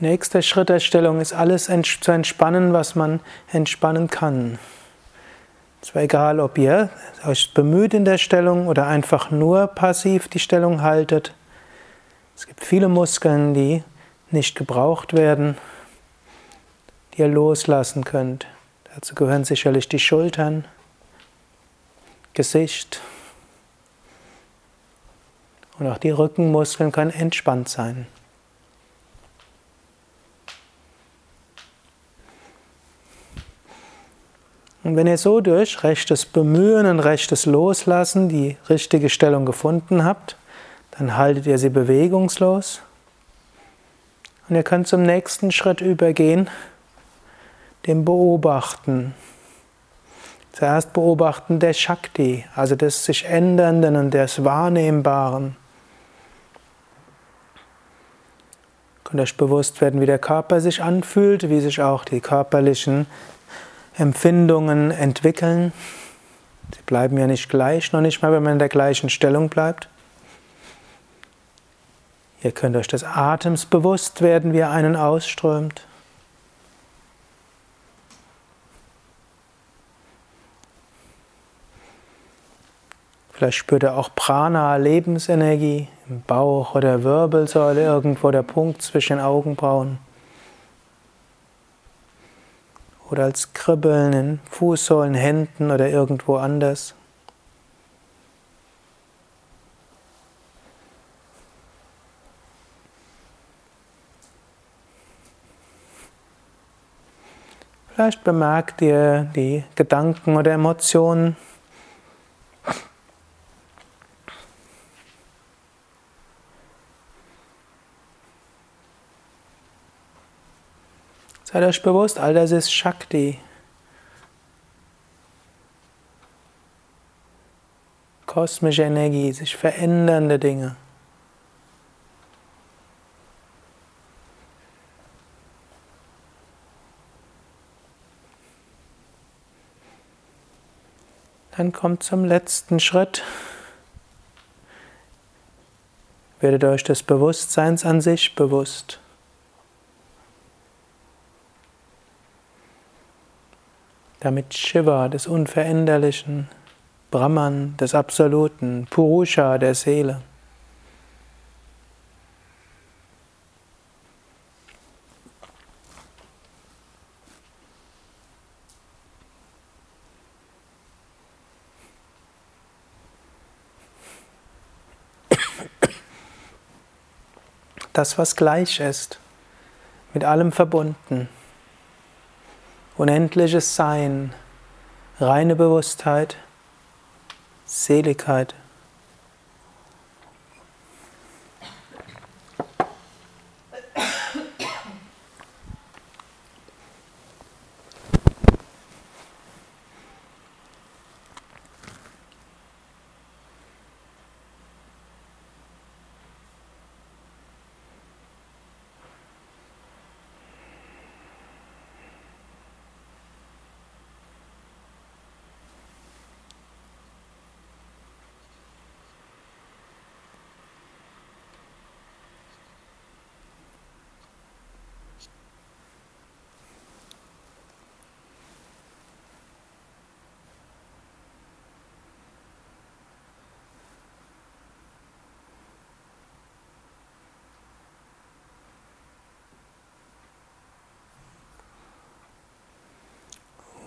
Nächster Schritt der Stellung ist alles zu entspannen, was man entspannen kann. Es war egal, ob ihr euch bemüht in der Stellung oder einfach nur passiv die Stellung haltet. Es gibt viele Muskeln, die nicht gebraucht werden, die ihr loslassen könnt. Dazu gehören sicherlich die Schultern, Gesicht und auch die Rückenmuskeln können entspannt sein. Und wenn ihr so durch rechtes Bemühen und rechtes Loslassen die richtige Stellung gefunden habt, dann haltet ihr sie bewegungslos. Und ihr könnt zum nächsten Schritt übergehen, dem Beobachten. Zuerst beobachten der Shakti, also des sich Ändernden und des Wahrnehmbaren. Ihr könnt euch bewusst werden, wie der Körper sich anfühlt, wie sich auch die körperlichen Empfindungen entwickeln. Sie bleiben ja nicht gleich, noch nicht mal, wenn man in der gleichen Stellung bleibt. Ihr könnt euch des Atems bewusst werden, wie er einen ausströmt. Vielleicht spürt ihr auch Prana, Lebensenergie im Bauch oder Wirbelsäule, irgendwo der Punkt zwischen den Augenbrauen oder als Kribbeln in Fußsohlen, Händen oder irgendwo anders. Vielleicht bemerkt ihr die Gedanken oder Emotionen Seid euch bewusst, all das ist Shakti. Kosmische Energie, sich verändernde Dinge. Dann kommt zum letzten Schritt. Werdet euch des Bewusstseins an sich bewusst. Damit Shiva des Unveränderlichen, Brahman des Absoluten, Purusha der Seele. Das, was gleich ist, mit allem verbunden unendliches Sein, reine Bewusstheit, Seligkeit.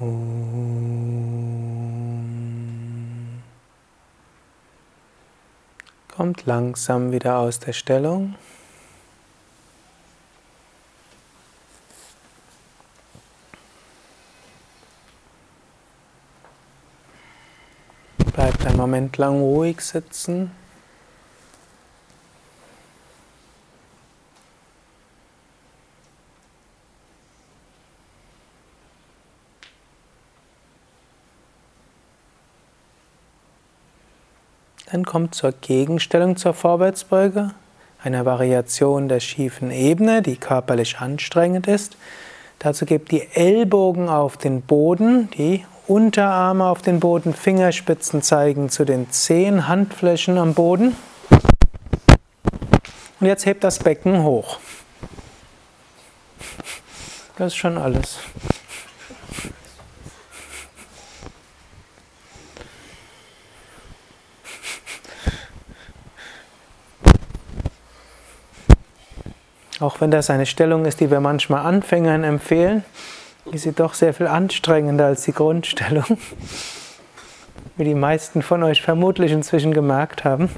Kommt langsam wieder aus der Stellung. Bleibt einen Moment lang ruhig sitzen. Dann kommt zur Gegenstellung zur Vorwärtsbeuge, einer Variation der schiefen Ebene, die körperlich anstrengend ist. Dazu gebt die Ellbogen auf den Boden, die Unterarme auf den Boden, Fingerspitzen zeigen zu den Zehen, Handflächen am Boden. Und jetzt hebt das Becken hoch. Das ist schon alles. Auch wenn das eine Stellung ist, die wir manchmal Anfängern empfehlen, ist sie doch sehr viel anstrengender als die Grundstellung. [LAUGHS] Wie die meisten von euch vermutlich inzwischen gemerkt haben.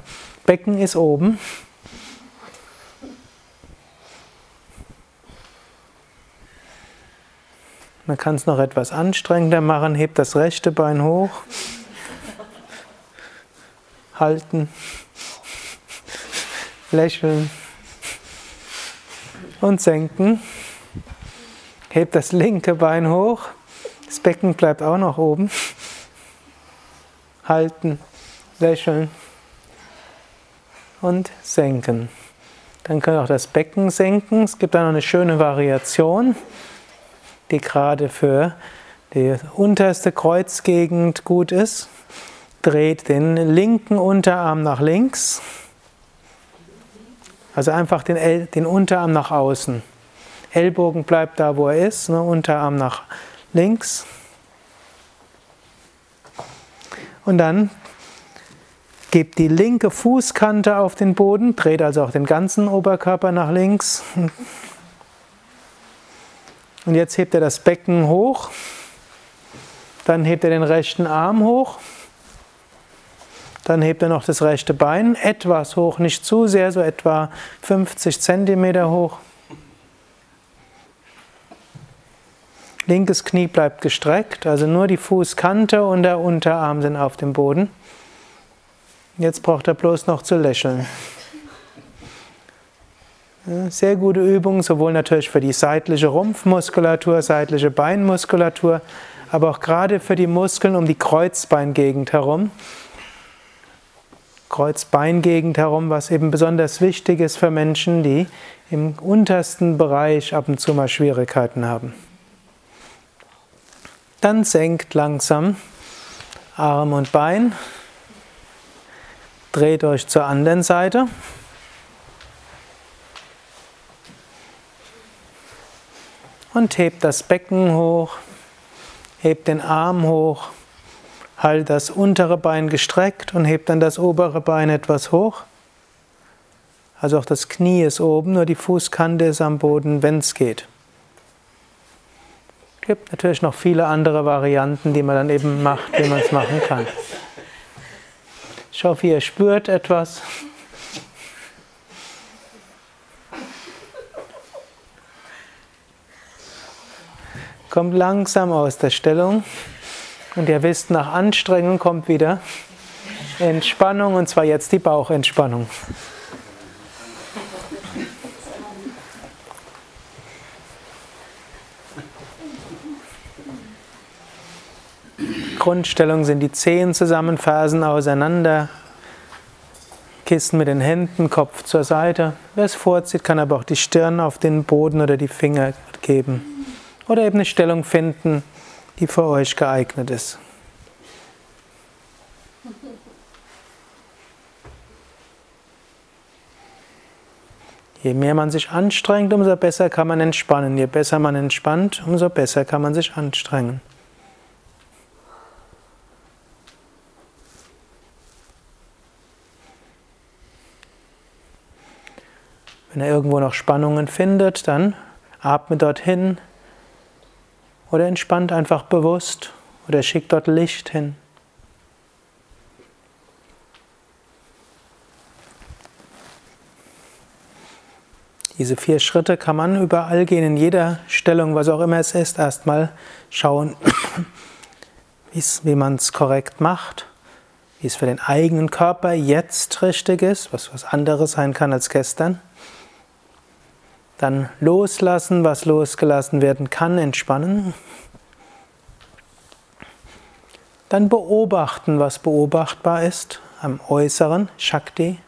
Becken ist oben. Man kann es noch etwas anstrengender machen. Hebt das rechte Bein hoch. Halten. Lächeln und senken. Hebt das linke Bein hoch. Das Becken bleibt auch noch oben. Halten, lächeln und senken. Dann können wir auch das Becken senken. Es gibt da noch eine schöne Variation, die gerade für die unterste Kreuzgegend gut ist. Dreht den linken Unterarm nach links also einfach den, El den Unterarm nach außen. Ellbogen bleibt da, wo er ist, ne? Unterarm nach links. Und dann gebt die linke Fußkante auf den Boden, dreht also auch den ganzen Oberkörper nach links. Und jetzt hebt er das Becken hoch. Dann hebt er den rechten Arm hoch. Dann hebt er noch das rechte Bein etwas hoch, nicht zu sehr, so etwa 50 cm hoch. Linkes Knie bleibt gestreckt, also nur die Fußkante und der Unterarm sind auf dem Boden. Jetzt braucht er bloß noch zu lächeln. Sehr gute Übung, sowohl natürlich für die seitliche Rumpfmuskulatur, seitliche Beinmuskulatur, aber auch gerade für die Muskeln um die Kreuzbeingegend herum. Kreuzbeingegend herum, was eben besonders wichtig ist für Menschen, die im untersten Bereich ab und zu mal Schwierigkeiten haben. Dann senkt langsam Arm und Bein. Dreht euch zur anderen Seite. Und hebt das Becken hoch. Hebt den Arm hoch. Halt das untere Bein gestreckt und hebt dann das obere Bein etwas hoch. Also auch das Knie ist oben, nur die Fußkante ist am Boden, wenn es geht. Es gibt natürlich noch viele andere Varianten, die man dann eben macht, wie man es machen kann. Ich hoffe, ihr spürt etwas. Kommt langsam aus der Stellung. Und ihr wisst, nach Anstrengung kommt wieder Entspannung und zwar jetzt die Bauchentspannung. Grundstellung sind die Zehen zusammen, Fersen auseinander, Kissen mit den Händen, Kopf zur Seite. Wer es vorzieht, kann aber auch die Stirn auf den Boden oder die Finger geben. Oder eben eine Stellung finden, die für euch geeignet ist. Je mehr man sich anstrengt, umso besser kann man entspannen. Je besser man entspannt, umso besser kann man sich anstrengen. Wenn er irgendwo noch Spannungen findet, dann atme dorthin Oder entspannt einfach bewusst oder schickt dort Licht hin. Diese vier Schritte kann man überall gehen, in jeder Stellung, was auch immer es ist, erstmal schauen, [COUGHS] wie man es korrekt macht, wie es für den eigenen Körper jetzt richtig ist, was was anderes sein kann als gestern. Dann loslassen, was losgelassen werden kann, entspannen. Dann beobachten, was beobachtbar ist am Äußeren, Shakti,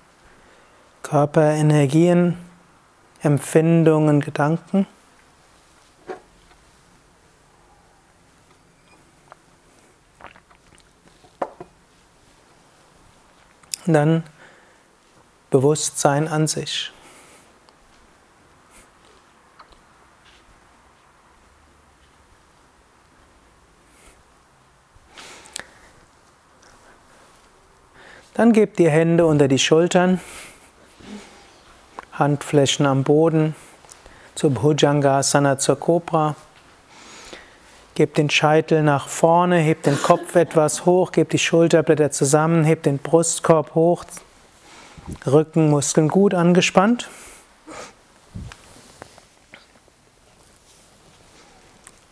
Körperenergien, Empfindungen, Gedanken. Und dann Bewusstsein an sich. Dann gebt die Hände unter die Schultern, Handflächen am Boden, zur Bhujangasana, zur Cobra. Gebt den Scheitel nach vorne, hebt den Kopf etwas hoch, gebt die Schulterblätter zusammen, hebt den Brustkorb hoch, Rückenmuskeln gut angespannt.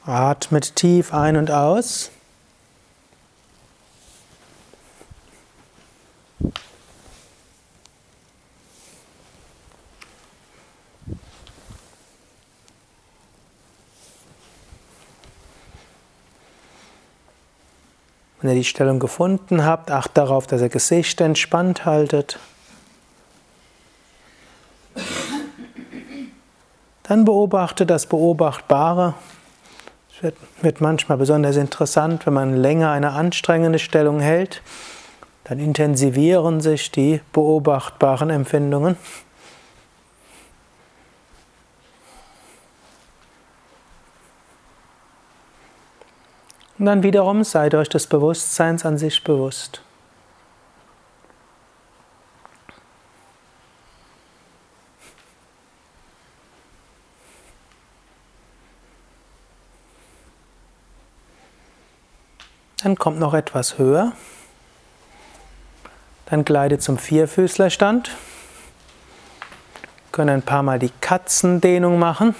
Atmet tief ein und aus. Wenn ihr die Stellung gefunden habt, acht darauf, dass ihr Gesicht entspannt haltet. Dann beobachte das Beobachtbare. Es wird manchmal besonders interessant, wenn man länger eine anstrengende Stellung hält. Dann intensivieren sich die beobachtbaren Empfindungen. Und dann wiederum seid euch des Bewusstseins an sich bewusst. Dann kommt noch etwas höher. Dann gleitet zum Vierfüßlerstand. Können ein paar Mal die Katzendehnung machen.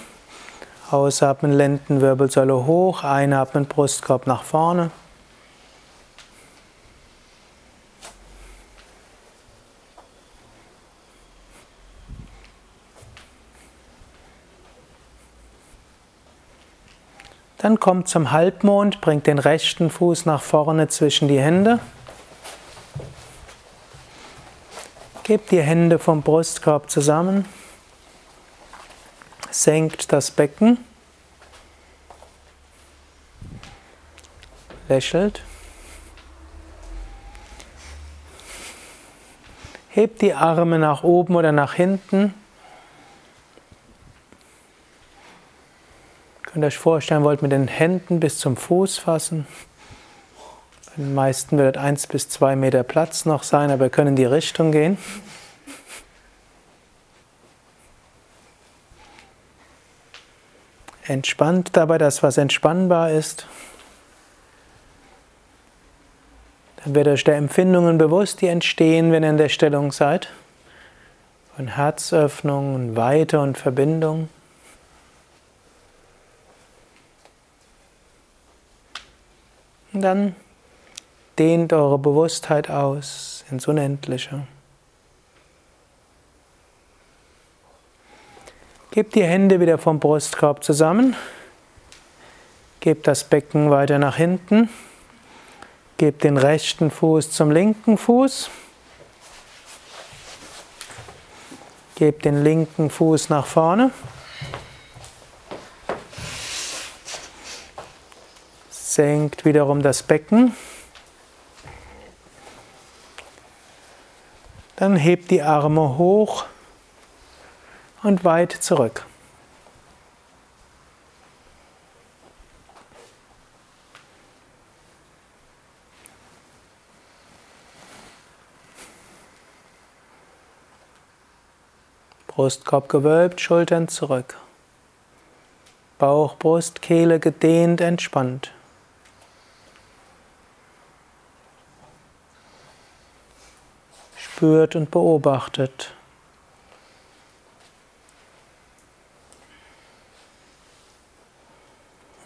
Ausatmen, Lendenwirbelsäule hoch, einatmen, Brustkorb nach vorne. Dann kommt zum Halbmond, bringt den rechten Fuß nach vorne zwischen die Hände. Gebt die Hände vom Brustkorb zusammen senkt das Becken, lächelt, hebt die Arme nach oben oder nach hinten. Könnt ihr euch vorstellen, wollt mit den Händen bis zum Fuß fassen. Den meisten wird 1 bis 2 Meter Platz noch sein, aber wir können in die Richtung gehen. Entspannt dabei das, was entspannbar ist. Dann wird euch der Empfindungen bewusst, die entstehen, wenn ihr in der Stellung seid. Von Herzöffnung und Weite und Verbindung. Und dann dehnt eure Bewusstheit aus ins Unendliche. Gebt die Hände wieder vom Brustkorb zusammen. Gebt das Becken weiter nach hinten. Gebt den rechten Fuß zum linken Fuß. Gebt den linken Fuß nach vorne. Senkt wiederum das Becken. Dann hebt die Arme hoch und weit zurück. Brustkorb gewölbt, Schultern zurück. Bauch, Brust, Kehle gedehnt, entspannt. Spürt und beobachtet.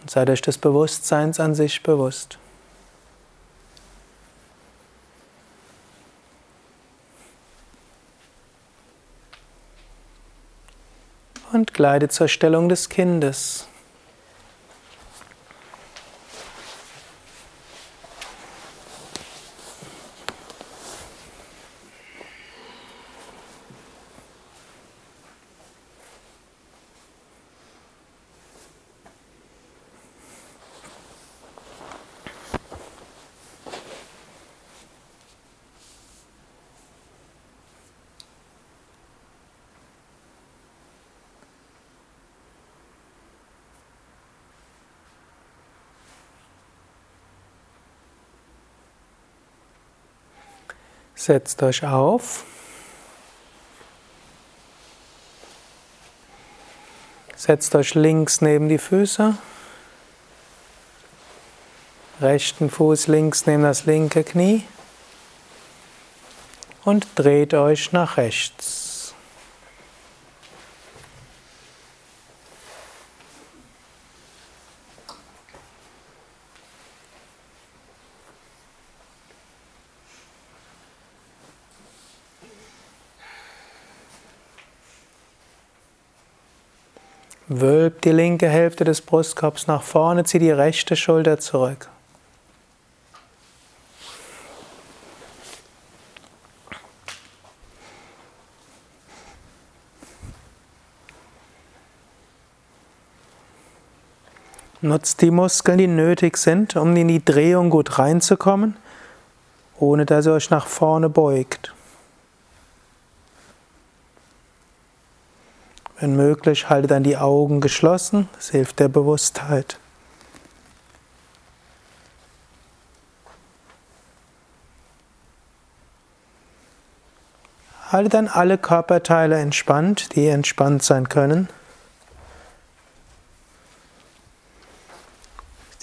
Und seid euch des Bewusstseins an sich bewusst. und gleite zur Stellung des Kindes. Setzt euch auf. Setzt euch links neben die Füße. Rechten Fuß links neben das linke Knie. Und dreht euch nach rechts. Die linke Hälfte des Brustkorbs nach vorne, zieh die rechte Schulter zurück. Nutzt die Muskeln, die nötig sind, um in die Drehung gut reinzukommen, ohne dass ihr euch nach vorne beugt. Wenn möglich, halte dann die Augen geschlossen, das hilft der Bewusstheit. Halte dann alle Körperteile entspannt, die entspannt sein können.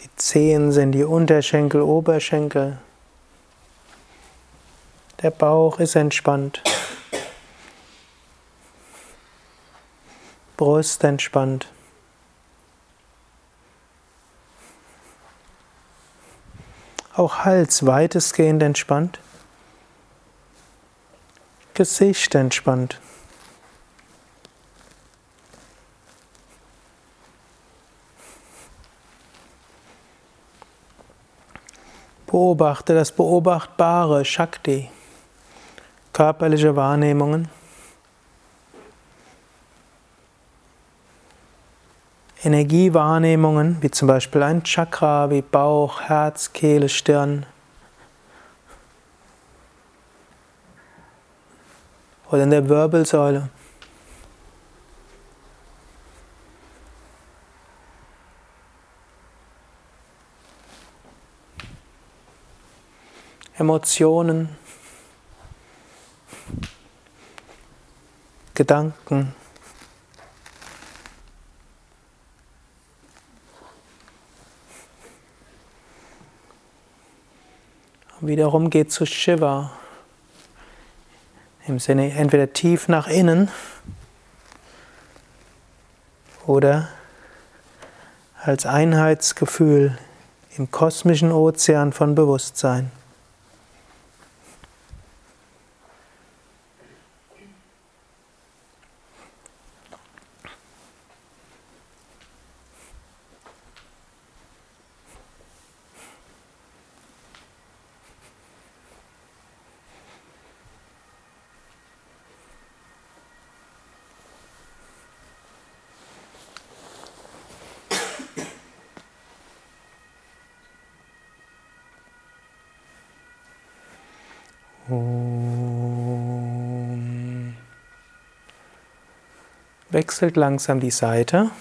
Die Zehen sind die Unterschenkel, Oberschenkel. Der Bauch ist entspannt. Brust entspannt. Auch Hals weitestgehend entspannt. Gesicht entspannt. Beobachte das Beobachtbare, Shakti, körperliche Wahrnehmungen. Energiewahrnehmungen, wie zum Beispiel ein Chakra, wie Bauch, Herz, Kehle, Stirn. Oder in der Wirbelsäule. Emotionen, Gedanken. Wiederum geht zu Shiva. Im Sinne entweder tief nach innen oder als Einheitsgefühl im kosmischen Ozean von Bewusstsein. Wechselt langsam die Seite.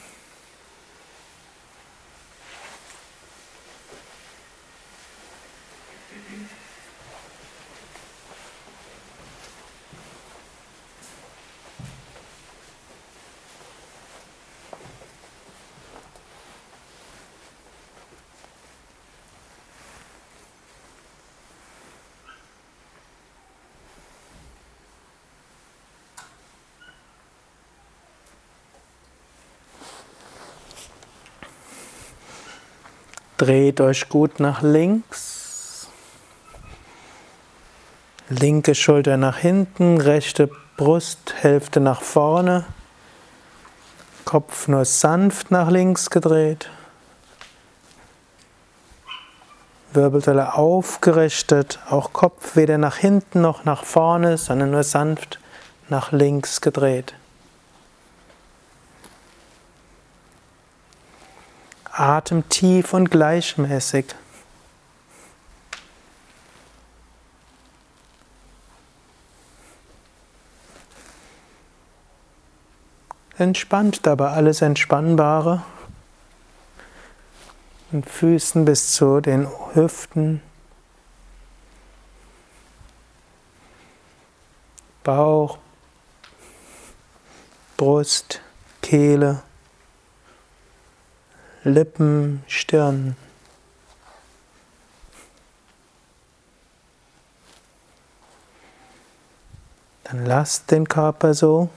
Dreht euch gut nach links. Linke Schulter nach hinten, rechte Brusthälfte nach vorne. Kopf nur sanft nach links gedreht. Wirbelsäule aufgerichtet, auch Kopf weder nach hinten noch nach vorne, sondern nur sanft nach links gedreht. Atem tief und gleichmäßig. Entspannt dabei alles Entspannbare. Und Füßen bis zu den Hüften. Bauch, Brust, Kehle. Lippen, Stirn. Dann lasst den Körper so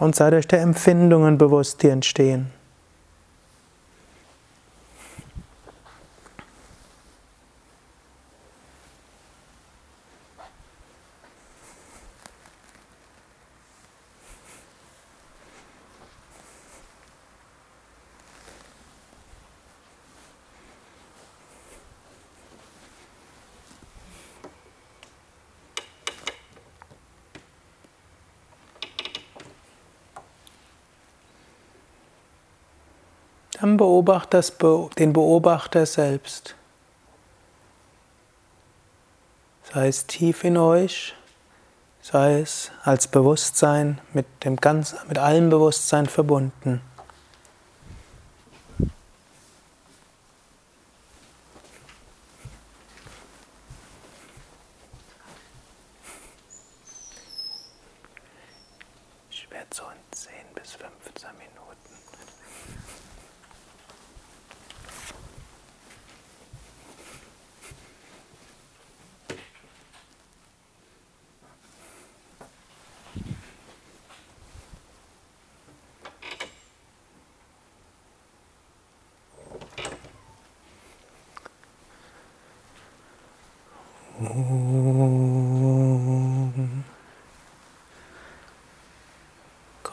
und seid euch der Empfindungen bewusst, die entstehen. Dann beobachtet den Beobachter selbst. Sei es tief in euch, sei es als Bewusstsein mit, dem ganz, mit allem Bewusstsein verbunden. Ich werde so in 10 bis 15 Minuten.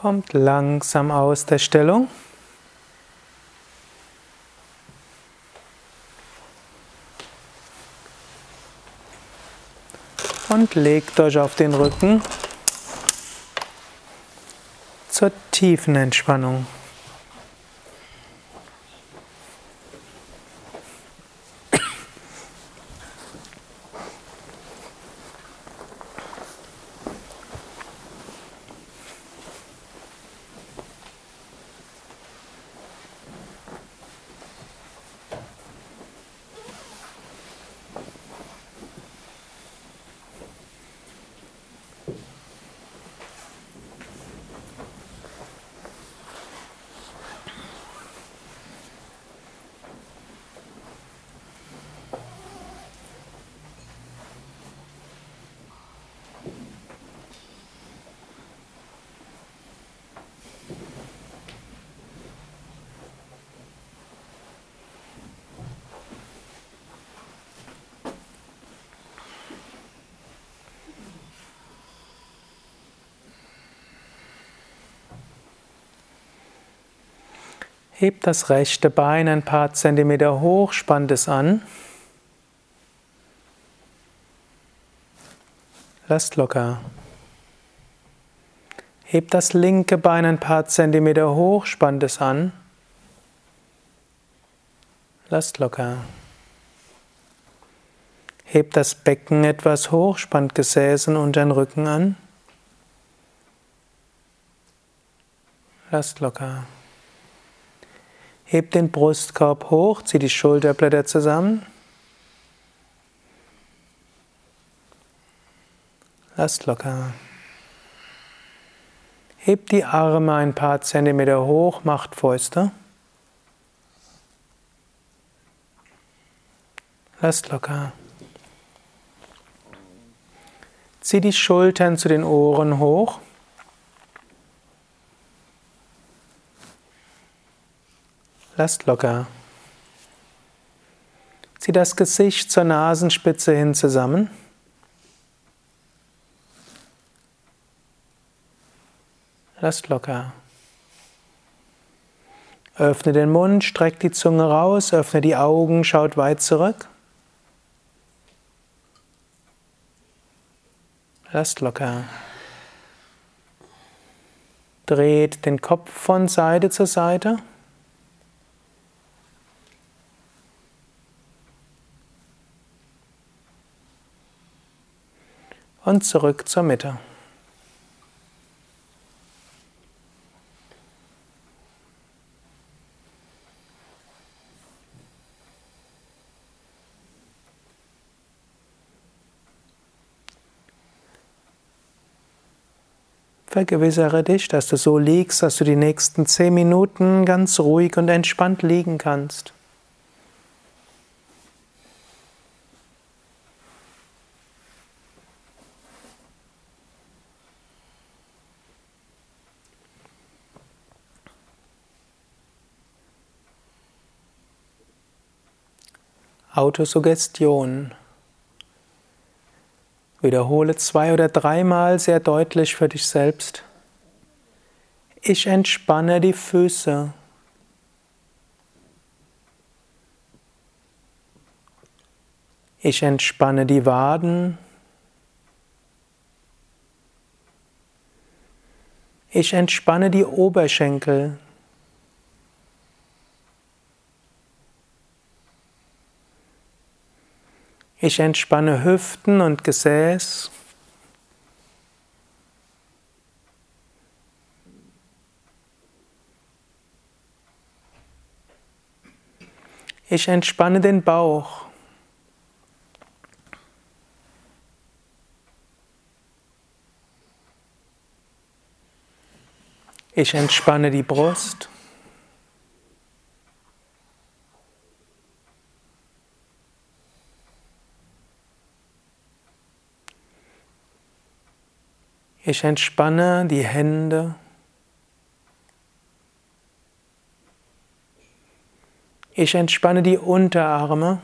Kommt langsam aus der Stellung. Und legt euch auf den Rücken zur tiefen Entspannung. Hebt das rechte Bein ein paar Zentimeter hoch, spannt es an. Lasst locker. Hebt das linke Bein ein paar Zentimeter hoch, spannt es an. Lasst locker. Hebt das Becken etwas hoch, spannt Gesäß und den Rücken an. Lasst locker. Hebt den Brustkorb hoch, zieh die Schulterblätter zusammen. Lasst locker. Hebt die Arme ein paar Zentimeter hoch, macht Fäuste. Lasst locker. Zieh die Schultern zu den Ohren hoch. Lasst locker. Zieh das Gesicht zur Nasenspitze hin zusammen. Lasst locker. Öffne den Mund, streck die Zunge raus, öffne die Augen, schaut weit zurück. Lasst locker. Dreht den Kopf von Seite zu Seite. Und zurück zur Mitte. Vergewissere dich, dass du so liegst, dass du die nächsten zehn Minuten ganz ruhig und entspannt liegen kannst. Autosuggestion. Wiederhole zwei oder dreimal sehr deutlich für dich selbst. Ich entspanne die Füße. Ich entspanne die Waden. Ich entspanne die Oberschenkel. Ich entspanne Hüften und Gesäß. Ich entspanne den Bauch. Ich entspanne die Brust. Ich entspanne die Hände. Ich entspanne die Unterarme.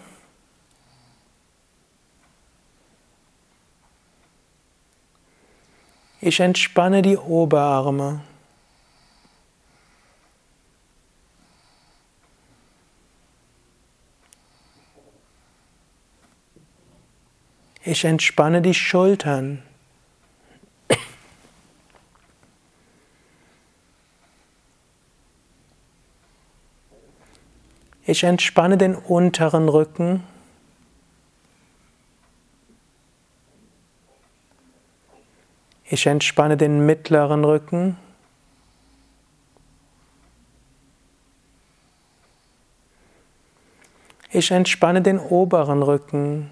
Ich entspanne die Oberarme. Ich entspanne die Schultern. Ich entspanne den unteren Rücken. Ich entspanne den mittleren Rücken. Ich entspanne den oberen Rücken.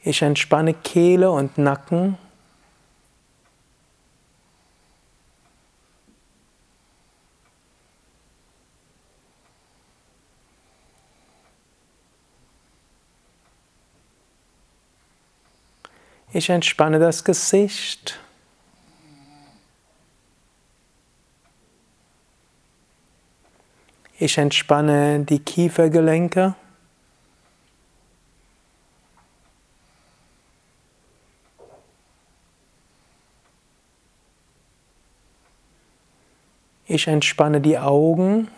Ich entspanne Kehle und Nacken. Ich entspanne das Gesicht. Ich entspanne die Kiefergelenke. Ich entspanne die Augen.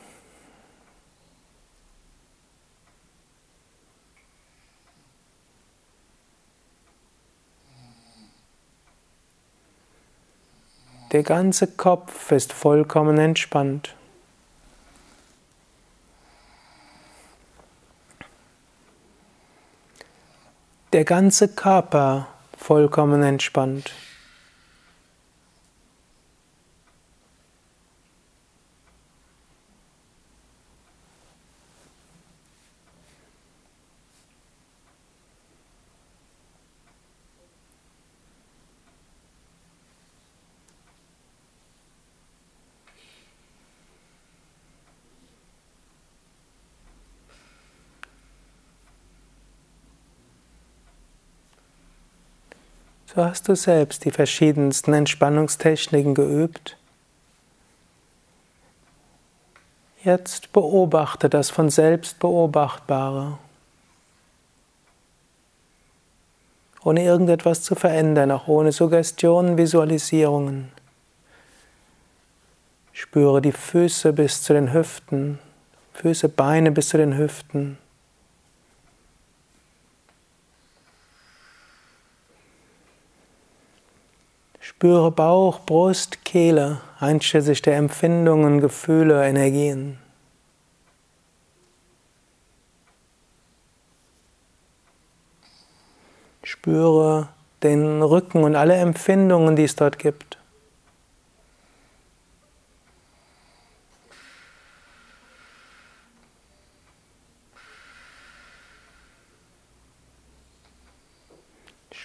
Der ganze Kopf ist vollkommen entspannt. Der ganze Körper vollkommen entspannt. So hast du selbst die verschiedensten Entspannungstechniken geübt. Jetzt beobachte das von selbst Beobachtbare, ohne irgendetwas zu verändern, auch ohne Suggestionen, Visualisierungen. Spüre die Füße bis zu den Hüften, Füße, Beine bis zu den Hüften. Spüre Bauch, Brust, Kehle, einschließlich der Empfindungen, Gefühle, Energien. Spüre den Rücken und alle Empfindungen, die es dort gibt.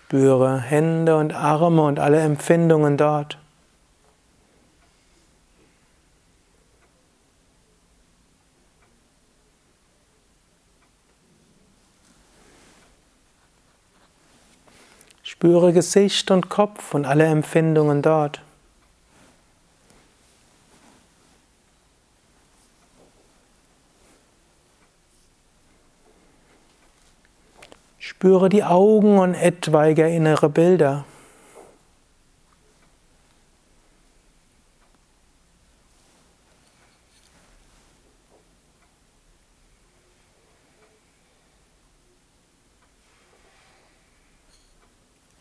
Spüre Hände und Arme und alle Empfindungen dort. Spüre Gesicht und Kopf und alle Empfindungen dort. Spüre die Augen und etwaige innere Bilder.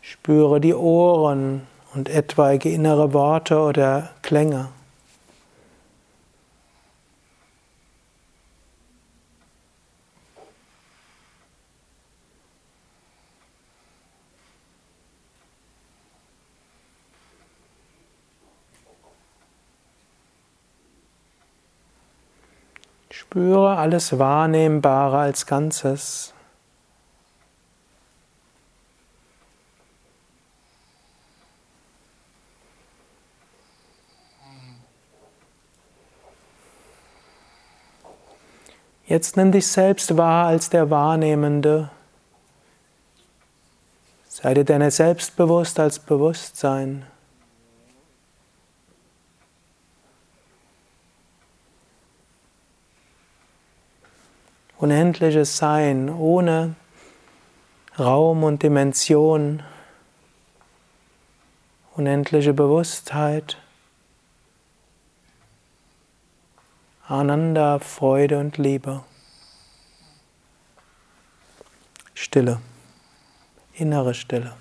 Spüre die Ohren und etwaige innere Worte oder Klänge. Spüre alles Wahrnehmbare als Ganzes. Jetzt nimm dich selbst wahr als der Wahrnehmende. Sei dir deiner selbst bewusst als Bewusstsein. Unendliches Sein ohne Raum und Dimension, unendliche Bewusstheit, Ananda, Freude und Liebe. Stille, innere Stille.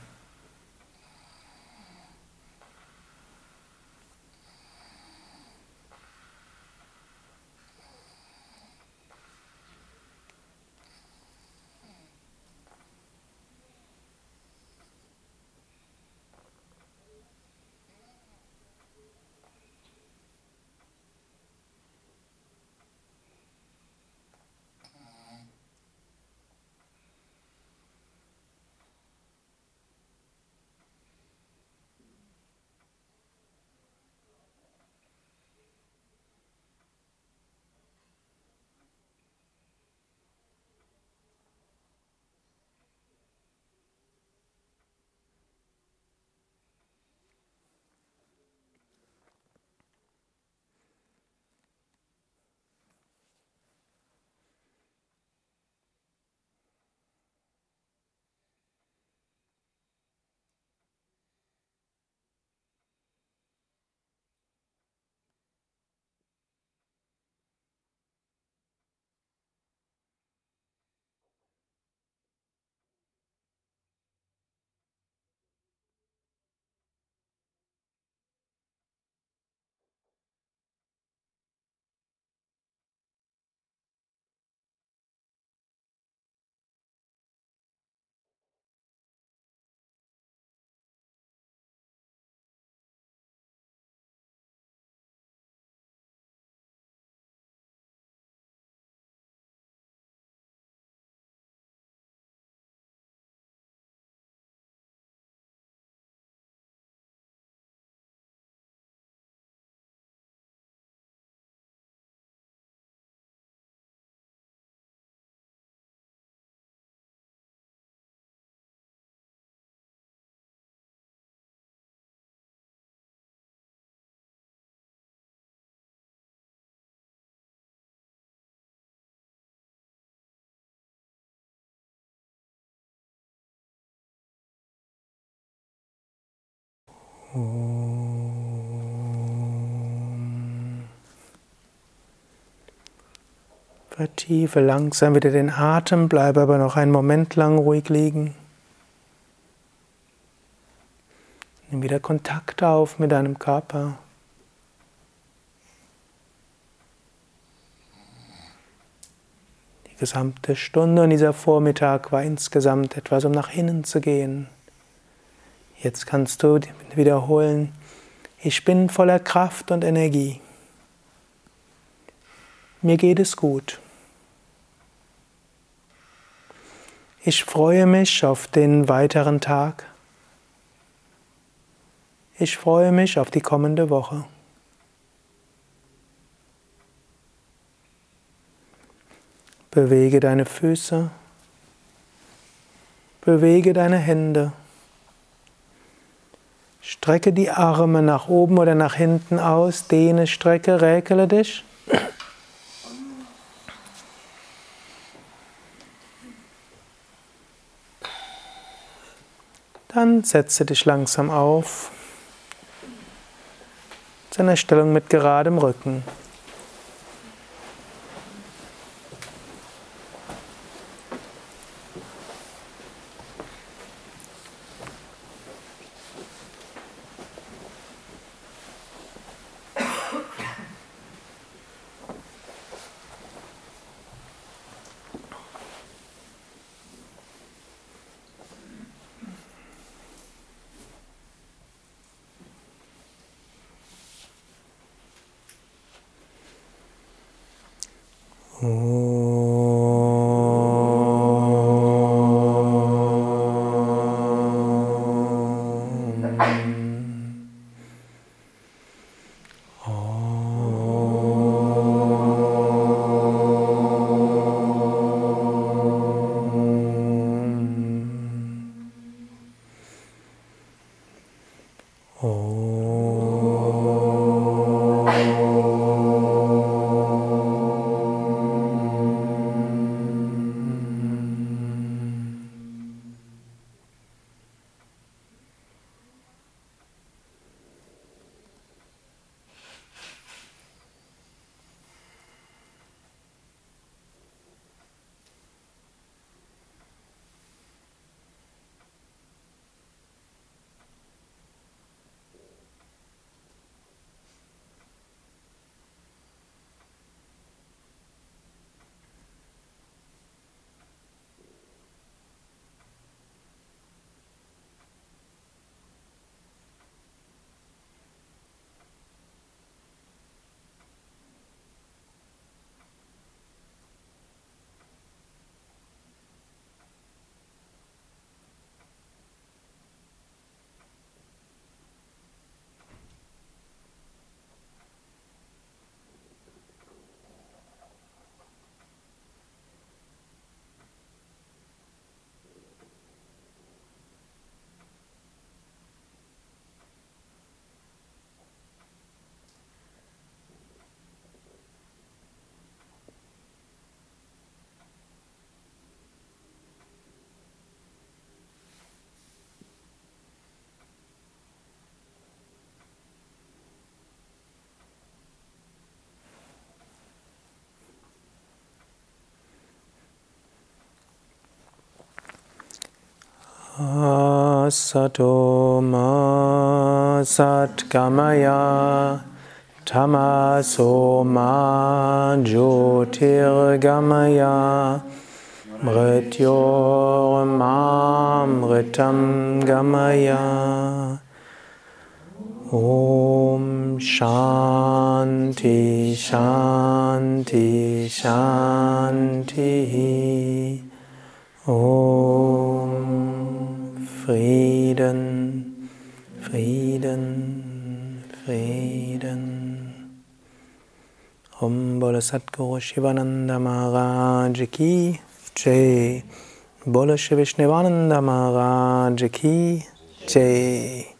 Vertiefe langsam wieder den Atem, bleibe aber noch einen Moment lang ruhig liegen. Nimm wieder Kontakt auf mit deinem Körper. Die gesamte Stunde und dieser Vormittag war insgesamt etwas, um nach innen zu gehen. Jetzt kannst du wiederholen, ich bin voller Kraft und Energie. Mir geht es gut. Ich freue mich auf den weiteren Tag. Ich freue mich auf die kommende Woche. Bewege deine Füße. Bewege deine Hände. Strecke die Arme nach oben oder nach hinten aus. Dehne, strecke, räkele dich. Dann setze dich langsam auf zu einer Stellung mit geradem Rücken. Oh. Ma satgamaya tamaso ma jyotirgamaya mritam gamaya Om Shanti Shanti Shanti Om Frieden, Frieden, Frieden. Om Bole Satguru Shivananda Maharaj Ki Jai. Bole Shri Vishnevananda Maharaj Ki Jai.